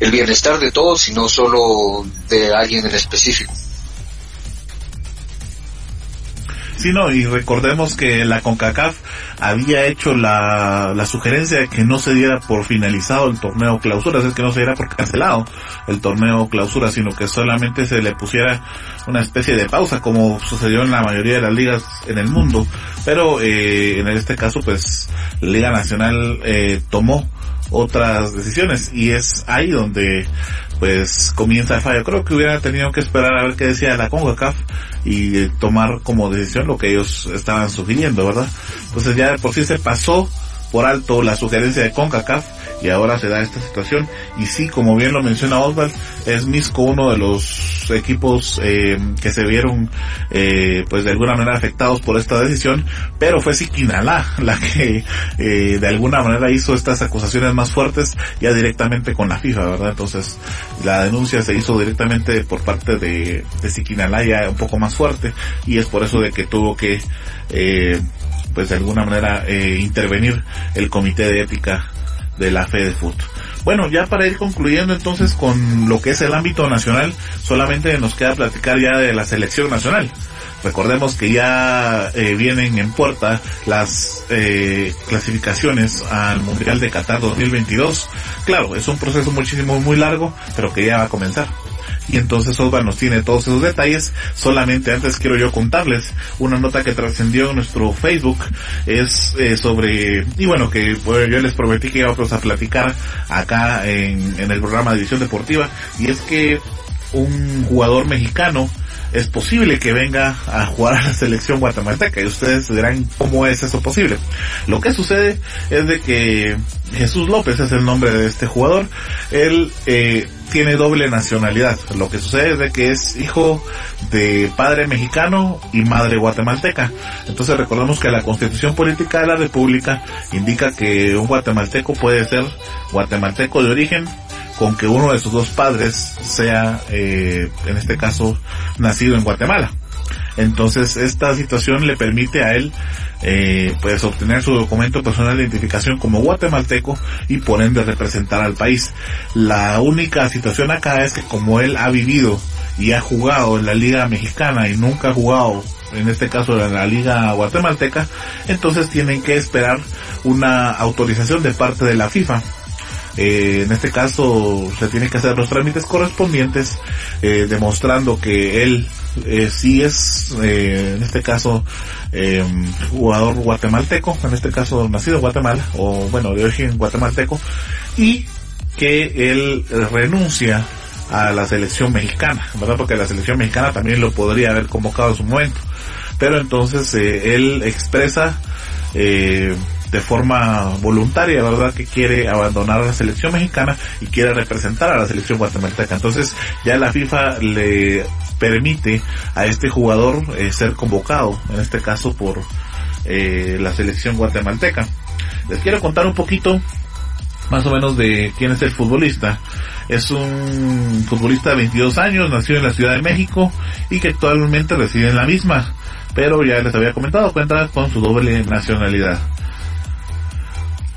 el bienestar de todos y no solo de alguien en específico. Sí, no, y recordemos que la CONCACAF había hecho la, la sugerencia de que no se diera por finalizado el torneo clausura, es que no se diera por cancelado el torneo clausura, sino que solamente se le pusiera una especie de pausa, como sucedió en la mayoría de las ligas en el mundo. Pero eh, en este caso, pues, la Liga Nacional eh, tomó otras decisiones y es ahí donde pues comienza el fallo. Creo que hubiera tenido que esperar a ver qué decía la CONCACAF y tomar como decisión lo que ellos estaban sugiriendo, ¿verdad? Entonces ya por sí se pasó por alto la sugerencia de CONCACAF y ahora se da esta situación. Y sí, como bien lo menciona Oswald, es Misco uno de los equipos eh, que se vieron eh, pues de alguna manera afectados por esta decisión, pero fue Siquinalá la que eh, de alguna manera hizo estas acusaciones más fuertes ya directamente con la FIFA, ¿verdad? Entonces la denuncia se hizo directamente por parte de, de Siquinalá ya un poco más fuerte y es por eso de que tuvo que eh, pues de alguna manera eh, intervenir el comité de ética de la fe de fútbol. Bueno, ya para ir concluyendo entonces con lo que es el ámbito nacional, solamente nos queda platicar ya de la selección nacional. Recordemos que ya eh, vienen en puerta las eh, clasificaciones al Mundial de Qatar 2022. Claro, es un proceso muchísimo muy largo, pero que ya va a comenzar y entonces Osvaldo nos tiene todos esos detalles. Solamente antes quiero yo contarles una nota que trascendió en nuestro Facebook es eh, sobre y bueno que yo les prometí que íbamos a platicar acá en, en el programa de División Deportiva y es que un jugador mexicano es posible que venga a jugar a la selección guatemalteca y ustedes dirán cómo es eso posible. Lo que sucede es de que Jesús López es el nombre de este jugador. Él eh, tiene doble nacionalidad. Lo que sucede es de que es hijo de padre mexicano y madre guatemalteca. Entonces recordemos que la constitución política de la república indica que un guatemalteco puede ser guatemalteco de origen con que uno de sus dos padres sea, eh, en este caso, nacido en Guatemala. Entonces esta situación le permite a él eh, pues obtener su documento personal de identificación como guatemalteco y por ende representar al país. La única situación acá es que como él ha vivido y ha jugado en la liga mexicana y nunca ha jugado en este caso en la liga guatemalteca, entonces tienen que esperar una autorización de parte de la FIFA eh, en este caso se tiene que hacer los trámites correspondientes eh, demostrando que él eh, sí es, eh, en este caso, eh, jugador guatemalteco, en este caso nacido en Guatemala, o bueno, de origen guatemalteco, y que él renuncia a la selección mexicana, ¿verdad? Porque la selección mexicana también lo podría haber convocado en su momento. Pero entonces él expresa eh, de forma voluntaria, ¿verdad? Que quiere abandonar la selección mexicana y quiere representar a la selección guatemalteca. Entonces ya la FIFA le permite a este jugador eh, ser convocado, en este caso por eh, la selección guatemalteca. Les quiero contar un poquito más o menos de quién es el futbolista. Es un futbolista de 22 años, nació en la Ciudad de México y que actualmente reside en la misma, pero ya les había comentado, cuenta con su doble nacionalidad.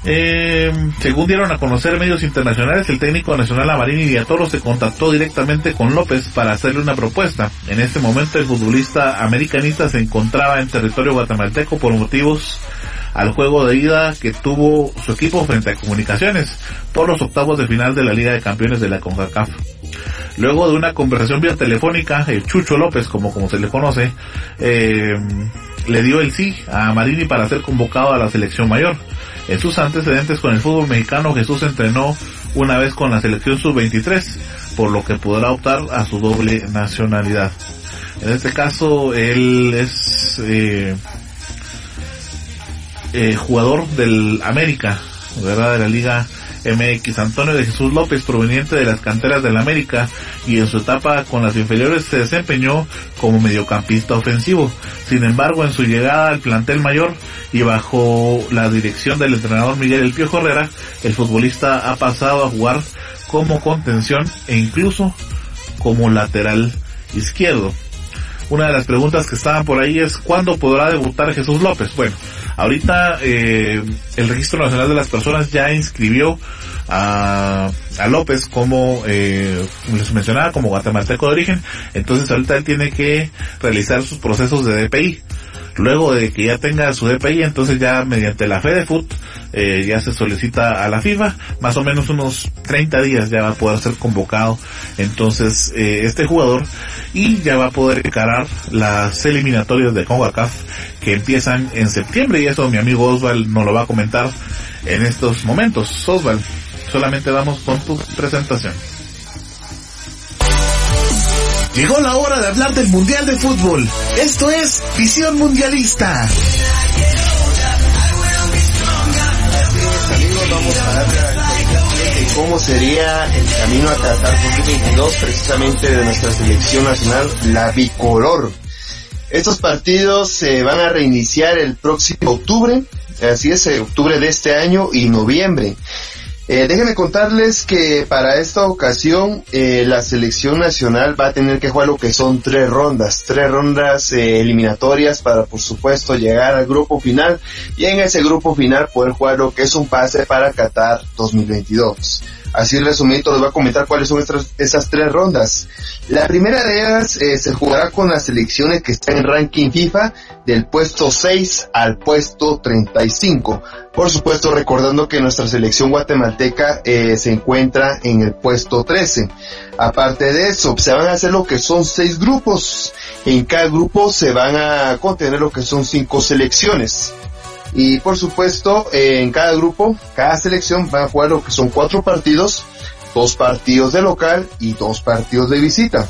Eh, según dieron a conocer medios internacionales, el técnico nacional Amarini Villatoro se contactó directamente con López para hacerle una propuesta. En este momento el futbolista americanista se encontraba en territorio guatemalteco por motivos al juego de ida que tuvo su equipo frente a Comunicaciones por los octavos de final de la Liga de Campeones de la CONCACAF. Luego de una conversación vía telefónica, el Chucho López, como, como se le conoce, eh, le dio el sí a Marini para ser convocado a la selección mayor. En sus antecedentes con el fútbol mexicano, Jesús entrenó una vez con la selección sub-23, por lo que podrá optar a su doble nacionalidad. En este caso, él es eh, eh, jugador del América, ¿verdad? De la Liga MX. Antonio de Jesús López, proveniente de las canteras del América y en su etapa con las inferiores se desempeñó como mediocampista ofensivo. Sin embargo, en su llegada al plantel mayor y bajo la dirección del entrenador Miguel El Piojo Herrera, el futbolista ha pasado a jugar como contención e incluso como lateral izquierdo. Una de las preguntas que estaban por ahí es ¿cuándo podrá debutar Jesús López? Bueno, ahorita eh, el Registro Nacional de las Personas ya inscribió a, López como, eh, les mencionaba, como guatemalteco de origen. Entonces ahorita él tiene que realizar sus procesos de DPI. Luego de que ya tenga su DPI, entonces ya mediante la FedeFoot eh, ya se solicita a la FIFA, más o menos unos 30 días ya va a poder ser convocado entonces eh, este jugador y ya va a poder encarar las eliminatorias de CONCACAF que empiezan en septiembre y eso mi amigo Osval nos lo va a comentar en estos momentos. Osval, solamente vamos con tu presentación. Llegó la hora de hablar del Mundial de Fútbol. Esto es Visión Mundialista. Amigos, vamos a darle de cómo sería el camino a Qatar 2022 precisamente de nuestra selección nacional, la bicolor. Estos partidos se van a reiniciar el próximo octubre, así es, octubre de este año y noviembre. Eh, déjenme contarles que para esta ocasión eh, la selección nacional va a tener que jugar lo que son tres rondas, tres rondas eh, eliminatorias para por supuesto llegar al grupo final y en ese grupo final poder jugar lo que es un pase para Qatar 2022. Así resumido les voy a comentar cuáles son estas, esas tres rondas. La primera de ellas eh, se jugará con las selecciones que están en ranking FIFA del puesto 6 al puesto 35. Por supuesto, recordando que nuestra selección guatemalteca eh, se encuentra en el puesto 13. Aparte de eso, se van a hacer lo que son seis grupos. En cada grupo se van a contener lo que son cinco selecciones. Y por supuesto, eh, en cada grupo, cada selección va a jugar lo que son cuatro partidos, dos partidos de local y dos partidos de visita.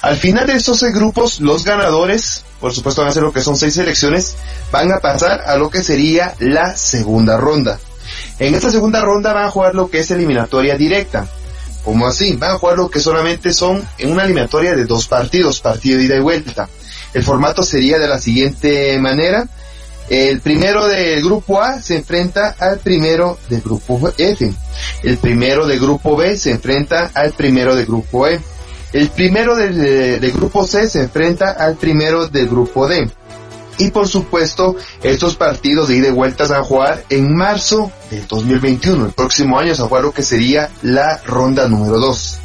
Al final de estos seis grupos, los ganadores, por supuesto van a ser lo que son seis selecciones, van a pasar a lo que sería la segunda ronda. En esta segunda ronda van a jugar lo que es eliminatoria directa. Como así, van a jugar lo que solamente son en una eliminatoria de dos partidos, partido ida y vuelta. El formato sería de la siguiente manera. El primero del grupo A se enfrenta al primero del grupo F. El primero del grupo B se enfrenta al primero del grupo E. El primero del, grupo C se enfrenta al primero del grupo D. Y por supuesto, estos partidos de ida y vuelta se van a jugar en marzo del 2021. El próximo año se jugar lo que sería la ronda número 2.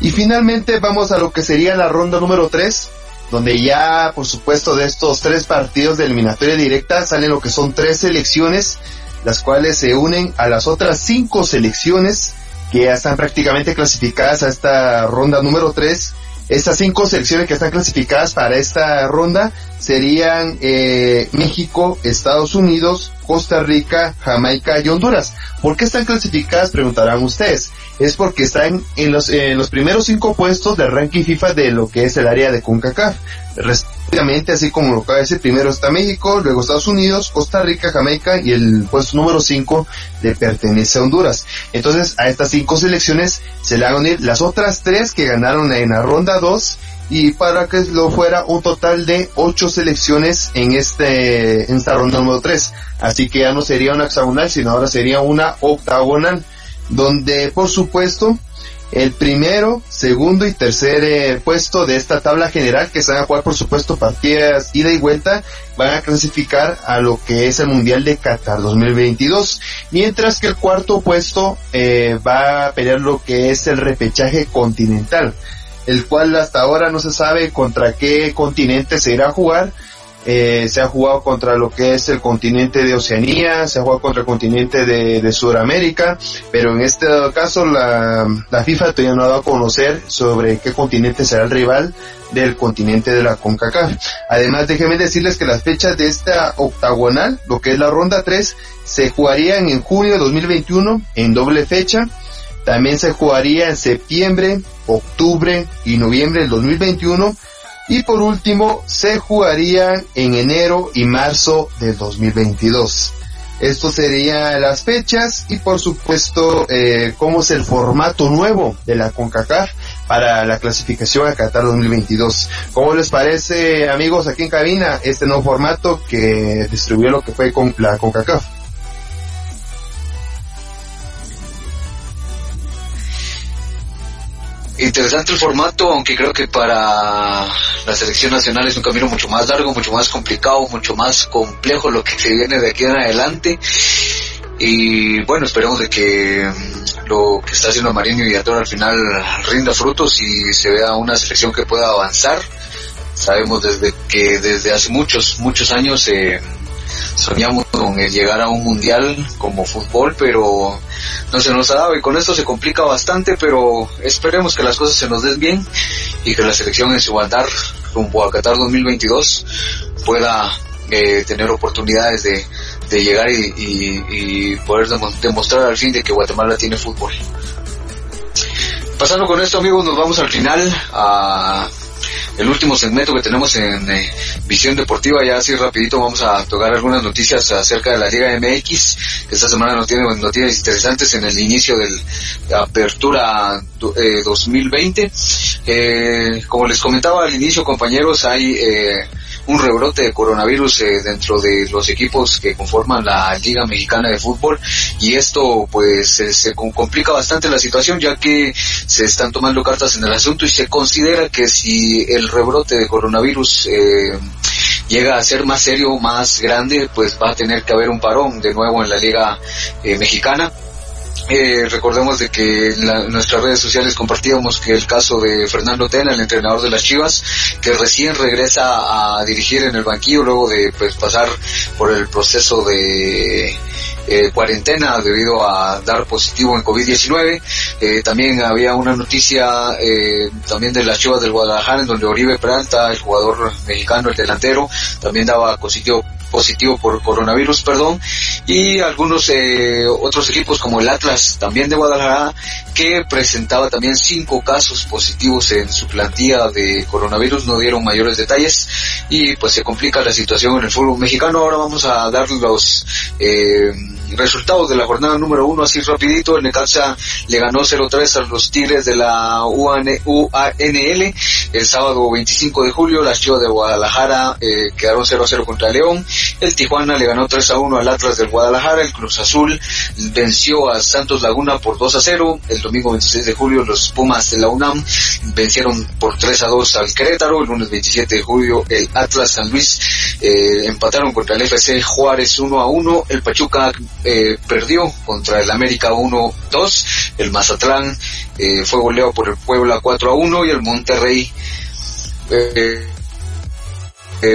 Y finalmente vamos a lo que sería la ronda número 3, donde ya, por supuesto, de estos tres partidos de eliminatoria directa salen lo que son tres selecciones, las cuales se unen a las otras cinco selecciones que ya están prácticamente clasificadas a esta ronda número 3. Estas cinco selecciones que están clasificadas para esta ronda serían eh, México, Estados Unidos, Costa Rica, Jamaica y Honduras. ¿Por qué están clasificadas? Preguntarán ustedes. Es porque están en los, en los primeros cinco puestos del ranking FIFA de lo que es el área de CONCACAF. Respectivamente, así como lo de decir, primero está México, luego Estados Unidos, Costa Rica, Jamaica y el puesto número cinco le pertenece a Honduras. Entonces, a estas cinco selecciones se le van a unir las otras tres que ganaron en la ronda 2 y para que lo fuera un total de ocho selecciones en este en esta ronda número 3. Así que ya no sería una hexagonal, sino ahora sería una octagonal, donde por supuesto el primero, segundo y tercer eh, puesto de esta tabla general, que se van a jugar por supuesto partidas ida y vuelta, van a clasificar a lo que es el Mundial de Qatar 2022, mientras que el cuarto puesto eh, va a pelear lo que es el repechaje continental el cual hasta ahora no se sabe contra qué continente se irá a jugar. Eh, se ha jugado contra lo que es el continente de Oceanía, se ha jugado contra el continente de, Sudamérica, pero en este caso la, la, FIFA todavía no ha dado a conocer sobre qué continente será el rival del continente de la CONCACAF. Además, déjenme decirles que las fechas de esta octagonal, lo que es la ronda 3, se jugarían en junio de 2021 en doble fecha también se jugaría en septiembre, octubre y noviembre del 2021. Y por último, se jugaría en enero y marzo del 2022. Esto serían las fechas y por supuesto eh, cómo es el formato nuevo de la CONCACAF para la clasificación a Qatar 2022. ¿Cómo les parece amigos aquí en cabina este nuevo formato que distribuyó lo que fue con la CONCACAF? Interesante el formato, aunque creo que para la selección nacional es un camino mucho más largo, mucho más complicado, mucho más complejo lo que se viene de aquí en adelante. Y bueno, esperemos de que mm, lo que está haciendo Marino y Ator al final rinda frutos y se vea una selección que pueda avanzar. Sabemos desde que desde hace muchos, muchos años eh, soñamos con llegar a un mundial como fútbol, pero no se nos ha dado y con esto se complica bastante, pero esperemos que las cosas se nos den bien y que la selección en su andar rumbo a Qatar 2022 pueda eh, tener oportunidades de, llegar y, y, poder demostrar al fin de que Guatemala tiene fútbol. Pasando con esto amigos, nos vamos al final a el último segmento que tenemos en eh, Visión Deportiva. Ya así rapidito vamos a tocar algunas noticias acerca de la Liga MX, que esta semana nos tiene noticias interesantes en el inicio de la Apertura 2020. Eh, eh, como les comentaba al inicio, compañeros, hay un rebrote de coronavirus eh, dentro de los equipos que conforman la Liga Mexicana de Fútbol. Y esto pues se complica bastante la situación ya que se están tomando cartas en el asunto y se considera que si el rebrote de coronavirus eh, llega a ser más serio, más grande, pues va a tener que haber un parón de nuevo en la Liga eh, Mexicana eh, recordemos de que en, nuestras redes sociales compartíamos que el caso de Fernando Tena, el entrenador de las Chivas, que recién regresa a dirigir en el banquillo luego de pues, pasar por el proceso de eh, cuarentena debido a dar positivo en COVID-19. Eh, también había una noticia eh, también de las Chivas del Guadalajara en donde Oribe Peralta, el jugador mexicano, el delantero, también daba positivo positivo por coronavirus, perdón, y algunos eh, otros equipos como el Atlas, también de Guadalajara, que presentaba también cinco casos positivos en su plantilla de coronavirus, no dieron mayores detalles y pues se complica la situación en el fútbol mexicano. Ahora vamos a dar los eh, resultados de la jornada número uno así rapidito. El Necaxa le ganó 0-3 a los Tigres de la UANL el sábado 25 de julio. Las Chivas de Guadalajara eh, quedaron 0-0 contra León. El Tijuana le ganó 3-1 al Atlas del Guadalajara. El Cruz Azul venció a Santos Laguna por 2-0. El domingo 26 de julio los Pumas de la UNAM vencieron por 3-2 al Querétaro. El lunes 27 de julio el Atlas San Luis eh, empataron contra el FC Juárez 1-1. El Pachuca eh, perdió contra el América 1-2, el Mazatlán eh, fue goleado por el Puebla 4-1 y el Monterrey eh,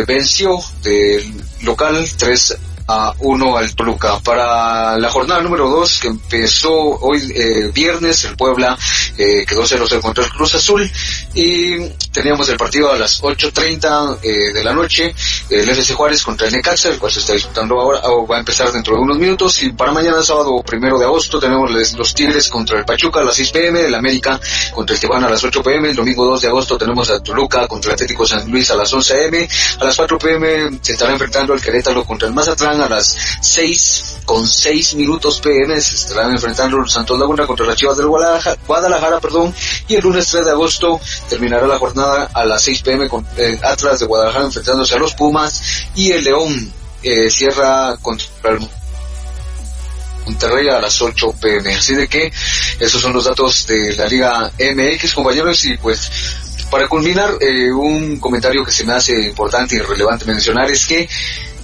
venció del local 3 a 1 al Toluca. Para la jornada número 2 que empezó hoy eh, viernes, el Puebla eh, quedó 0-0 contra el Cruz Azul y teníamos el partido a las 8.30 eh, de la noche, el FC Juárez contra el Necaxa, el cual se está disputando ahora, va a empezar dentro de unos minutos y para mañana sábado primero de agosto tenemos los Tigres contra el Pachuca a las 6 pm, el América contra el Tijuana a las 8 pm, el domingo 2 de agosto tenemos a Toluca contra el Atlético San Luis a las 11 am, a las 4 pm se estará enfrentando el Querétaro contra el Mazatlán a las 6 con 6 minutos pm se estarán enfrentando los Santos Laguna contra las Chivas del Guadalajara, Guadalajara perdón, y el lunes 3 de agosto terminará la jornada a las 6 pm con eh, Atlas de Guadalajara enfrentándose a los Pumas y el León eh, cierra contra el Monterrey a las 8 pm. Así de que esos son los datos de la Liga MX, compañeros, y pues para culminar, eh, un comentario que se me hace importante y relevante mencionar es que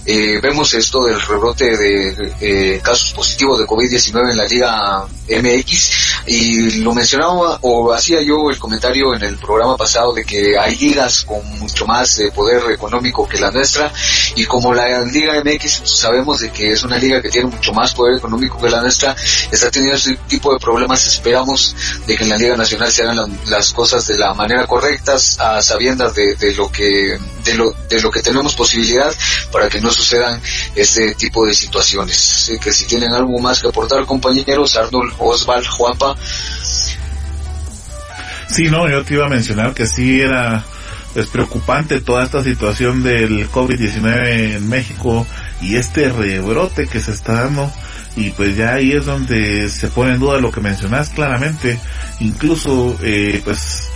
eh, vemos esto del rebrote de eh, casos positivos de COVID-19 en la Liga MX y lo mencionaba o hacía yo el comentario en el programa pasado de que hay ligas con mucho más de poder económico que la nuestra. Y como la Liga MX sabemos de que es una liga que tiene mucho más poder económico que la nuestra, está teniendo ese tipo de problemas, esperamos de que en la Liga Nacional se hagan las cosas de la manera correcta, a sabiendas de, de lo que de lo, de lo que tenemos posibilidad para que no sucedan este tipo de situaciones. Que si tienen algo más que aportar, compañeros, Arnold, Osval, Juanpa. Sí, no, yo te iba a mencionar que sí era es preocupante toda esta situación del COVID-19 en México y este rebrote que se está dando y pues ya ahí es donde se pone en duda lo que mencionas claramente incluso eh, pues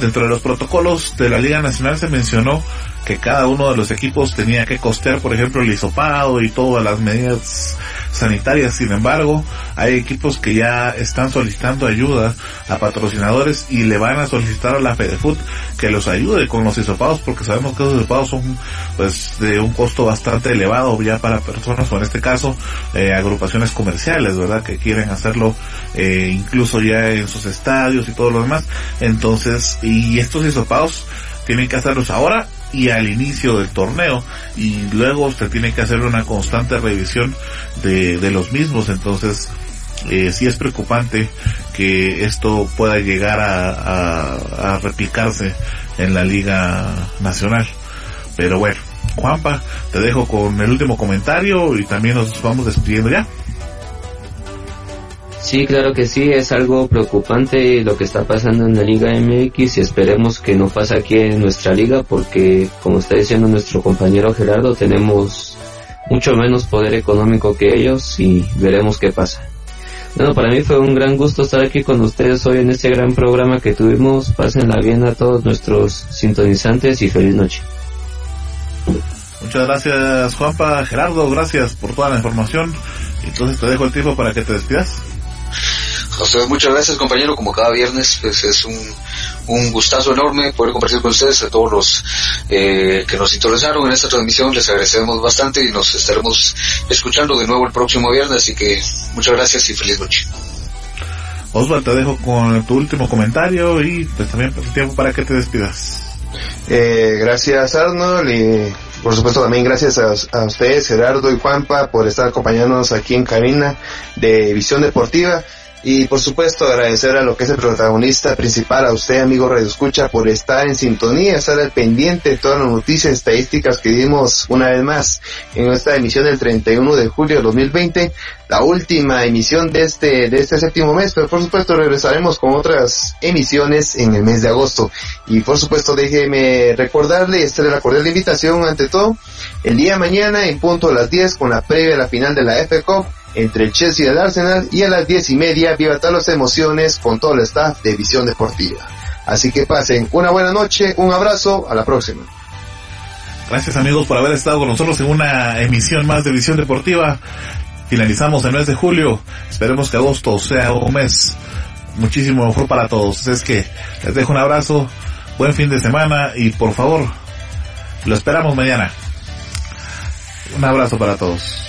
dentro de los protocolos de la Liga Nacional se mencionó que cada uno de los equipos tenía que costear, por ejemplo, el hisopado y todas las medidas sanitarias. Sin embargo, hay equipos que ya están solicitando ayuda a patrocinadores y le van a solicitar a la FedeFoot que los ayude con los hisopados porque sabemos que los hisopados son pues de un costo bastante elevado ya para personas o en este caso eh, agrupaciones comerciales, ¿verdad? Que quieren hacerlo eh, incluso ya en sus estadios y todo lo demás. Entonces, y estos hisopados tienen que hacerlos ahora y al inicio del torneo y luego usted tiene que hacer una constante revisión de, de los mismos. Entonces eh, sí es preocupante que esto pueda llegar a, a, replicarse en la liga nacional. Pero bueno Juanpa te dejo con el último comentario y también nos vamos despidiendo ya Sí, claro que sí, es algo preocupante lo que está pasando en la Liga MX y esperemos que no pase aquí en nuestra liga porque, como está diciendo nuestro compañero Gerardo, tenemos mucho menos poder económico que ellos y veremos qué pasa. Bueno, para mí fue un gran gusto estar aquí con ustedes hoy en este gran programa que tuvimos. Pásenla bien a todos nuestros sintonizantes y feliz noche. Muchas gracias Juanpa, Gerardo, gracias por toda la información. Entonces te dejo el tiempo para que te despidas muchas gracias compañero, como cada viernes pues es un, un gustazo enorme poder compartir con ustedes a todos los eh, que nos sintonizaron en esta transmisión, les agradecemos bastante y nos estaremos escuchando de nuevo el próximo viernes, así que muchas gracias y feliz noche. Osvaldo, te dejo con tu último comentario y pues también tiempo para que te despidas. Eh, gracias Arnold y por supuesto también gracias a, ustedes Gerardo y Juanpa por estar acompañándonos aquí en cabina de Visión Deportiva. Y por supuesto agradecer a lo que es el protagonista principal, a usted amigo Radio Escucha, por estar en sintonía, estar al pendiente de todas las noticias estadísticas que dimos una vez más en esta emisión del 31 de julio de 2020, la última emisión de este, de este séptimo mes, pero por supuesto regresaremos con otras emisiones en el mes de agosto. Y por supuesto déjeme recordarle, esta es la cordial invitación ante todo, el día de mañana en punto a las 10 con la previa a la final de la F Cup entre el Chelsea y el Arsenal y a las diez y media viva todas las emociones con todo el staff de Visión Deportiva. Así que pasen una buena noche, un abrazo, a la próxima. Gracias amigos por haber estado con nosotros en una emisión más de Visión Deportiva. Finalizamos el mes de julio, esperemos que agosto sea un mes muchísimo mejor para todos. Es que les dejo un abrazo, buen fin de semana y por favor, lo esperamos mañana. Un abrazo para todos.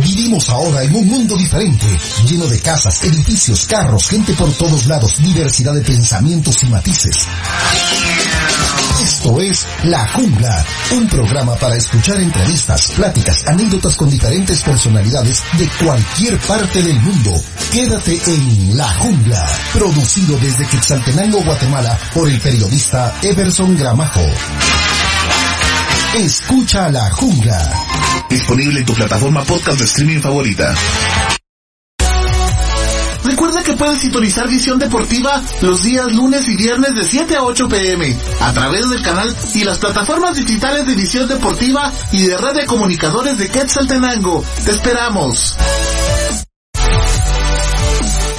Vivimos ahora en un mundo diferente, lleno de casas, edificios, carros, gente por todos lados, diversidad de pensamientos y matices. Esto es La Jungla, un programa para escuchar entrevistas, pláticas, anécdotas con diferentes personalidades de cualquier parte del mundo. Quédate en La Jungla, producido desde Quetzaltenango, Guatemala, por el periodista Everson Gramajo. Escucha La Jungla. Disponible en tu plataforma podcast de streaming favorita. Recuerda que puedes sintonizar Visión Deportiva los días lunes y viernes de 7 a 8 pm a través del canal y las plataformas digitales de Visión Deportiva y de Red de Comunicadores de Quetzaltenango. Te esperamos.